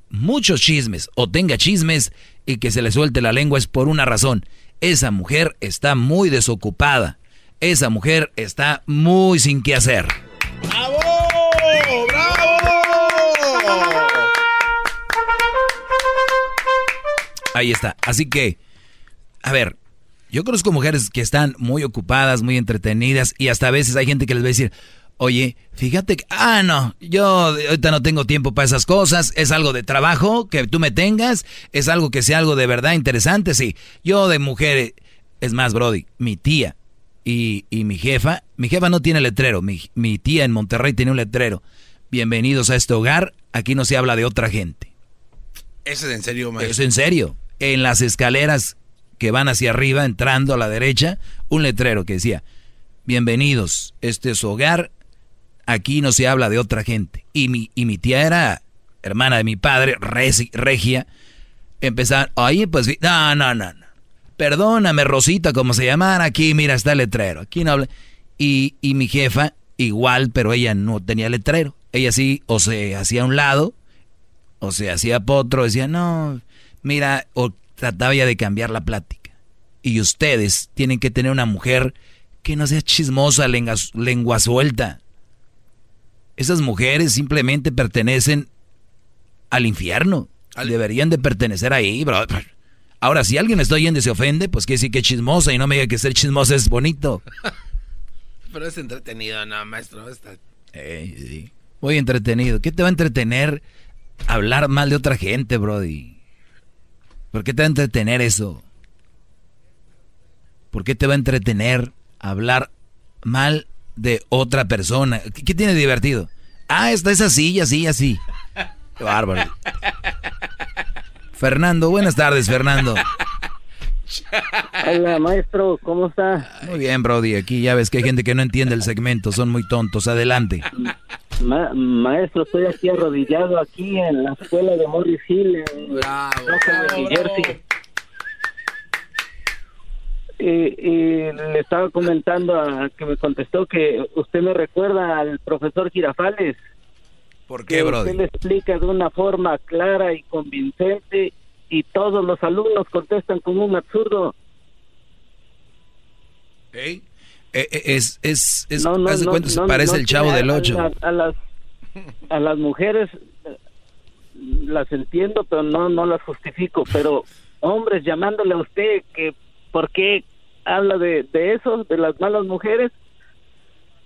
muchos chismes o tenga chismes y que se le suelte la lengua es por una razón. Esa mujer está muy desocupada. Esa mujer está muy sin qué hacer. ¡Bravo! ¡Bravo! Ahí está. Así que, a ver, yo conozco mujeres que están muy ocupadas, muy entretenidas y hasta a veces hay gente que les va a decir, oye, fíjate que, ah, no, yo ahorita no tengo tiempo para esas cosas, es algo de trabajo que tú me tengas, es algo que sea algo de verdad interesante, sí. Yo de mujer, es más, Brody, mi tía y, y mi jefa, mi jefa no tiene letrero, mi, mi tía en Monterrey tiene un letrero. Bienvenidos a este hogar, aquí no se habla de otra gente. Eso es en serio, maestro. Es en serio. En las escaleras que van hacia arriba, entrando a la derecha, un letrero que decía, bienvenidos, este es su hogar, aquí no se habla de otra gente. Y mi, y mi tía era hermana de mi padre, regia, empezaron, oye, pues, no, no, no, no. Perdóname, Rosita, como se llamara, aquí, mira, está el letrero, aquí no habla. Y, y mi jefa, igual, pero ella no tenía letrero. Ella sí, o se hacía a un lado, o se hacía potro, decía, no, mira, o trataba ya de cambiar la plática. Y ustedes tienen que tener una mujer que no sea chismosa, lengua, lengua suelta. Esas mujeres simplemente pertenecen al infierno. Deberían de pertenecer ahí, bro. Ahora, si alguien me está oyendo y se ofende, pues que sí que es chismosa y no me diga que ser chismosa es bonito. Pero es entretenido, no, maestro. Está... Ey, sí. Muy entretenido. ¿Qué te va a entretener hablar mal de otra gente, Brody? ¿Por qué te va a entretener eso? ¿Por qué te va a entretener hablar mal de otra persona? ¿Qué, qué tiene de divertido? Ah, esta es así, y así, y así. Qué bárbaro. Fernando, buenas tardes, Fernando. Hola, maestro, ¿cómo está? Muy bien, Brody. Aquí ya ves que hay gente que no entiende el segmento, son muy tontos. Adelante. Ma- maestro, estoy aquí arrodillado aquí en la escuela de Morris Hill, en Rockaway, New Jersey. Y, y le estaba comentando a que me contestó que usted me recuerda al profesor Girafales. ¿Por que qué, usted Brody? le explica de una forma clara y convincente y todos los alumnos contestan con un absurdo. Eh, eh, es, es, es, No, no, no, cuenta, se parece el chavo del a- 8. A, a las, a las mujeres eh, las entiendo, pero no, no las justifico. Pero hombres llamándole a usted que por qué habla de, de eso, de las malas mujeres,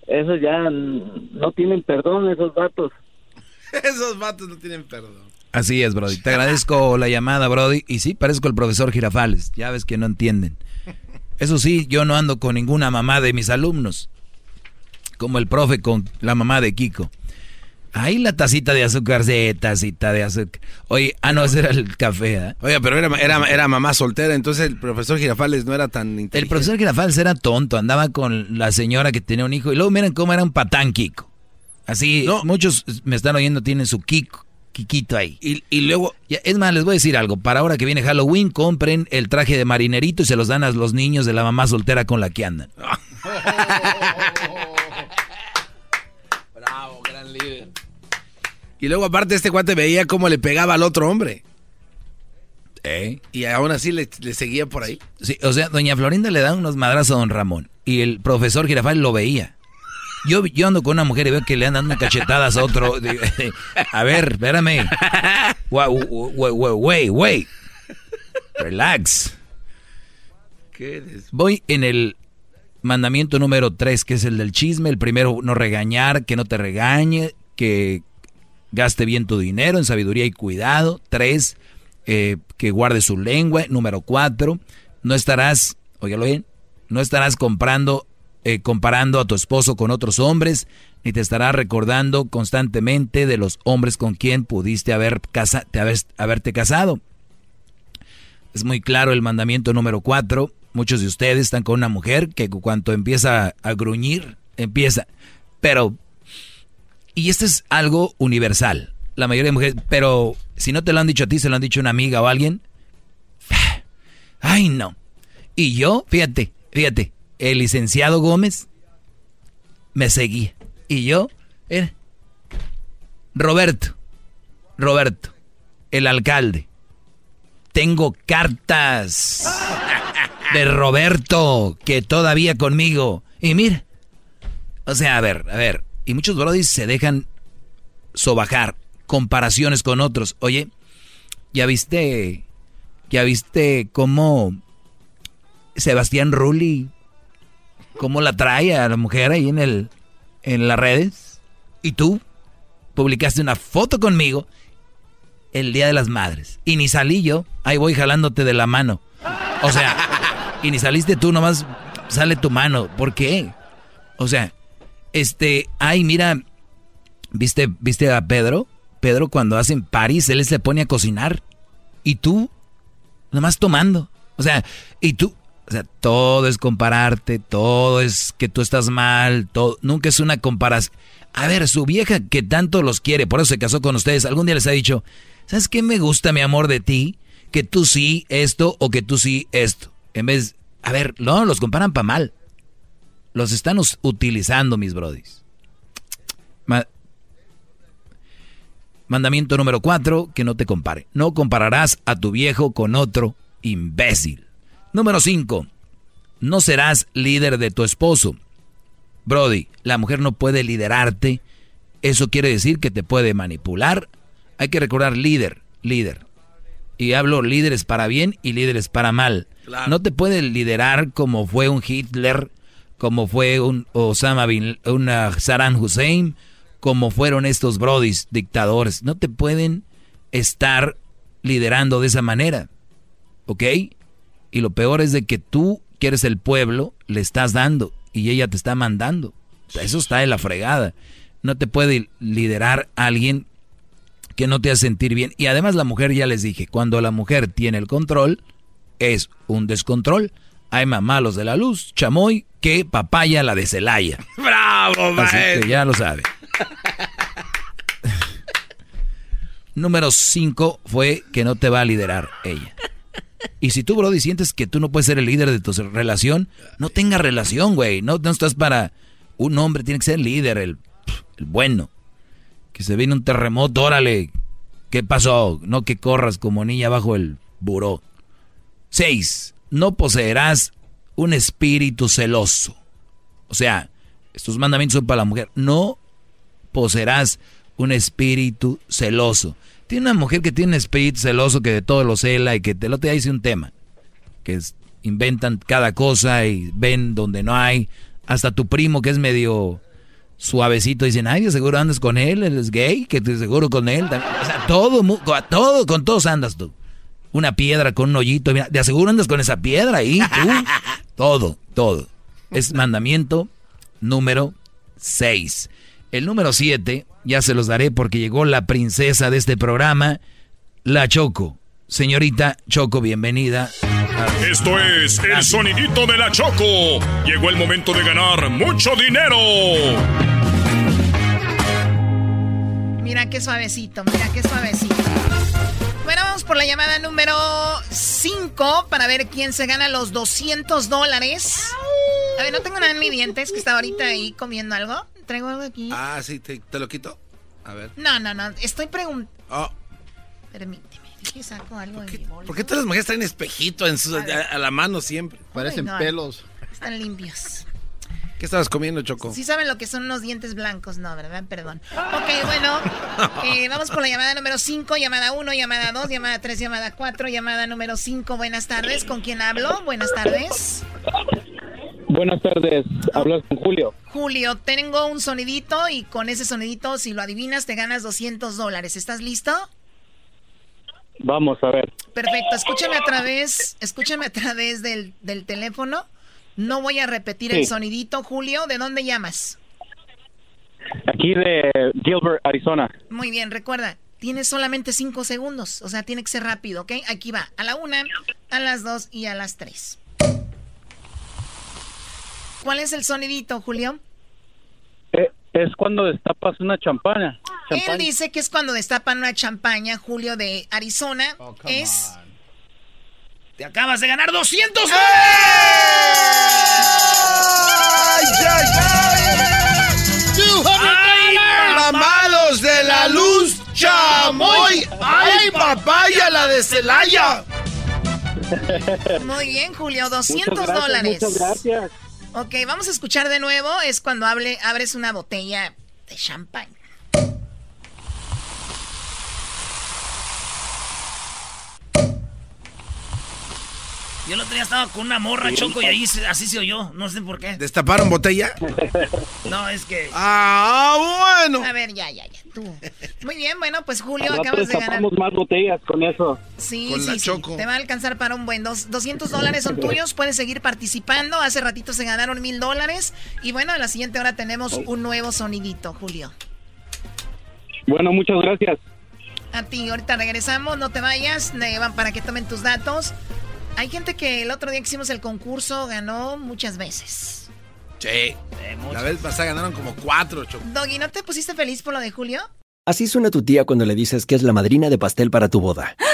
eso ya no tienen perdón esos vatos. Esos vatos no tienen perdón. Así es, Brody. Te agradezco la llamada, Brody. Y sí, parezco el profesor Girafales. Ya ves que no entienden. Eso sí, yo no ando con ninguna mamá de mis alumnos. Como el profe con la mamá de Kiko. Ahí la tacita de azúcar, sí, tacita de azúcar. Oye, ah, no, ese era el café, ¿eh? Oiga, pero era, era, era mamá soltera, entonces el profesor Girafales no era tan inteligente. El profesor Girafales era tonto, andaba con la señora que tenía un hijo. Y luego miren cómo era un patán Kiko. Así, muchos me están oyendo, tienen su Kiko, Kikito ahí. Y, luego... es más, les voy a decir algo. Para ahora que viene Halloween, compren el traje de marinerito y se los dan a los niños de la mamá soltera con la que andan. Y luego aparte este cuate veía cómo le pegaba al otro hombre. ¿Eh? Y aún así le, le seguía por ahí. Sí, o sea, doña Florinda le da unos madrazos a don Ramón. Y el profesor Girafal lo veía. Yo, yo ando con una mujer y veo que le andan dando cachetadas a otro. A ver, espérame. Wait, wait, Relax. Voy en el mandamiento número 3, que es el del chisme. El primero, no regañar, que no te regañe, que gaste bien tu dinero en sabiduría y cuidado. Tres, eh, que guarde su lengua. Número cuatro, no estarás, óigalo bien, no estarás comprando, eh, comparando a tu esposo con otros hombres, ni te estarás recordando constantemente de los hombres con quien pudiste haber casa, te haber- haberte casado. Es muy claro el mandamiento número cuatro. Muchos de ustedes están con una mujer que cuando empieza a gruñir, empieza. Pero y esto es algo universal. La mayoría de mujeres, pero si no te lo han dicho a ti, se lo han dicho una amiga o alguien. Ay, no. Y yo, fíjate, fíjate, el licenciado Gómez me seguía. Y yo, era Roberto, Roberto, el alcalde. Tengo cartas de Roberto que todavía conmigo. Y mira, o sea, a ver, a ver. Y muchos brodis se dejan sobajar comparaciones con otros. Oye, ¿ya viste, ya viste cómo Sebastián Rulli, cómo la trae a la mujer ahí en el, en las redes? Y tú publicaste una foto conmigo el Día de las Madres. Y ni salí yo, ahí voy jalándote de la mano. O sea, y ni saliste tú, nomás sale tu mano. ¿Por qué? O sea, este, ay, mira, ¿viste, ¿viste a Pedro? Pedro cuando hacen París, él se pone a cocinar. Y tú, nomás tomando. O sea, y tú, o sea, todo es compararte, todo es que tú estás mal, todo, nunca es una comparación. A ver, su vieja que tanto los quiere, por eso se casó con ustedes, algún día les ha dicho, ¿sabes qué me gusta, mi amor, de ti? Que tú sí esto o que tú sí esto. En vez, a ver, no, los comparan para mal. Los están utilizando, mis brodis. Ma- Mandamiento número cuatro, que no te compare. No compararás a tu viejo con otro imbécil. Número cinco, no serás líder de tu esposo. Brody, la mujer no puede liderarte. Eso quiere decir que te puede manipular. Hay que recordar líder, líder. Y hablo líderes para bien y líderes para mal. Claro. No te puede liderar como fue un Hitler, como fue un Osama bin un uh, Saddam Hussein, como fueron estos brodis dictadores. No te pueden estar liderando de esa manera. ¿Ok? Y lo peor es de que tú, que eres el pueblo, le estás dando y ella te está mandando. Eso está en la fregada. No te puede liderar alguien que no te hace sentir bien. Y además la mujer, ya les dije, cuando la mujer tiene el control, es un descontrol. Hay más malos de la luz, chamoy, que papaya la de Celaya. ¡Bravo, maestro! ya lo sabe. Número 5 fue que no te va a liderar ella. Y si tú, Brody, sientes que tú no puedes ser el líder de tu relación, no tengas relación, güey. No, no estás para... Un hombre tiene que ser el líder, el, el bueno. Que se viene un terremoto, órale. ¿Qué pasó? No que corras como niña bajo el buró. 6. No poseerás un espíritu celoso. O sea, estos mandamientos son para la mujer. No poseerás un espíritu celoso. Tiene una mujer que tiene un espíritu celoso que de todo lo cela y que te lo te dice un tema. Que inventan cada cosa y ven donde no hay. Hasta tu primo que es medio suavecito dicen, ay, seguro andas con él, él es gay, que te seguro con él. O sea, todo, con todos andas tú. Una piedra con un hoyito, mira, de aseguro andas con esa piedra ahí, tú. todo, todo. Es mandamiento número 6. El número 7, ya se los daré porque llegó la princesa de este programa, la Choco. Señorita Choco, bienvenida. Esto es el sonidito de la Choco. Llegó el momento de ganar mucho dinero. Mira qué suavecito, mira qué suavecito. Bueno, vamos por la llamada número 5 para ver quién se gana los 200 dólares. A ver, no tengo nada en mi dientes, que estaba ahorita ahí comiendo algo. Traigo algo aquí. Ah, sí, te, lo quito. A ver. No, no, no, estoy preguntando. Oh. Permíteme, que saco algo ¿Por de mi bolsa. ¿Por qué todas las mujeres traen espejito en su, a, a, la mano siempre? Parecen no, pelos. Están limpios. ¿Qué estabas comiendo, Choco? Sí saben lo que son unos dientes blancos, no, ¿verdad? Perdón. Ok, bueno, eh, vamos por la llamada número 5, llamada 1, llamada 2, llamada 3, llamada 4, llamada número 5. Buenas tardes, ¿con quién hablo? Buenas tardes. Buenas tardes, hablas con Julio. Julio, tengo un sonidito y con ese sonidito, si lo adivinas, te ganas 200 dólares. ¿Estás listo? Vamos a ver. Perfecto, escúchame a través, escúchame a través del, del teléfono. No voy a repetir Sí. el sonidito, Julio. ¿De dónde llamas? Aquí de Gilbert, Arizona. Muy bien, recuerda, tienes solamente 5 segundos. O sea, tiene que ser rápido, ¿ok? Aquí va, a la una, a las dos y a las tres. ¿Cuál es el sonidito, Julio? Eh, es cuando destapas una champaña. Él dice que es cuando destapan una champaña, Julio de Arizona. es... Te acabas de ganar 200 ¡Ay, ay, ¡Ay, ¡Mamalos de la luz, chamoy! ¡Ay, papaya, la de Celaya! Muy bien, Julio, 200 Muchas gracias, dólares. Muchas gracias. Ok, vamos a escuchar de nuevo. Es cuando hable, abres una botella de champán. Yo el otro día estaba con una morra, Choco, y ahí así se oyó. No sé por qué. ¿Destaparon botella? No, es que... Ah, bueno. A ver, ya, ya, ya. Tú. Muy bien, bueno, pues Julio, Al acabas de ganar. destapamos más botellas con eso. Sí, Con sí, la sí. Choco. Te va a alcanzar para un buen. Dos, 200 dólares son tuyos. Puedes seguir participando. Hace ratito se ganaron mil dólares. Y bueno, en la siguiente hora tenemos un nuevo sonidito, Julio. Bueno, muchas gracias. A ti, ahorita regresamos. No te vayas. van para que tomen tus datos. Hay gente que el otro día que hicimos el concurso ganó muchas veces. Sí. La vez pasada ganaron como cuatro, Choco. Doggy, ¿no te pusiste feliz por lo de Julio? Así suena tu tía cuando le dices que es la madrina de pastel para tu boda.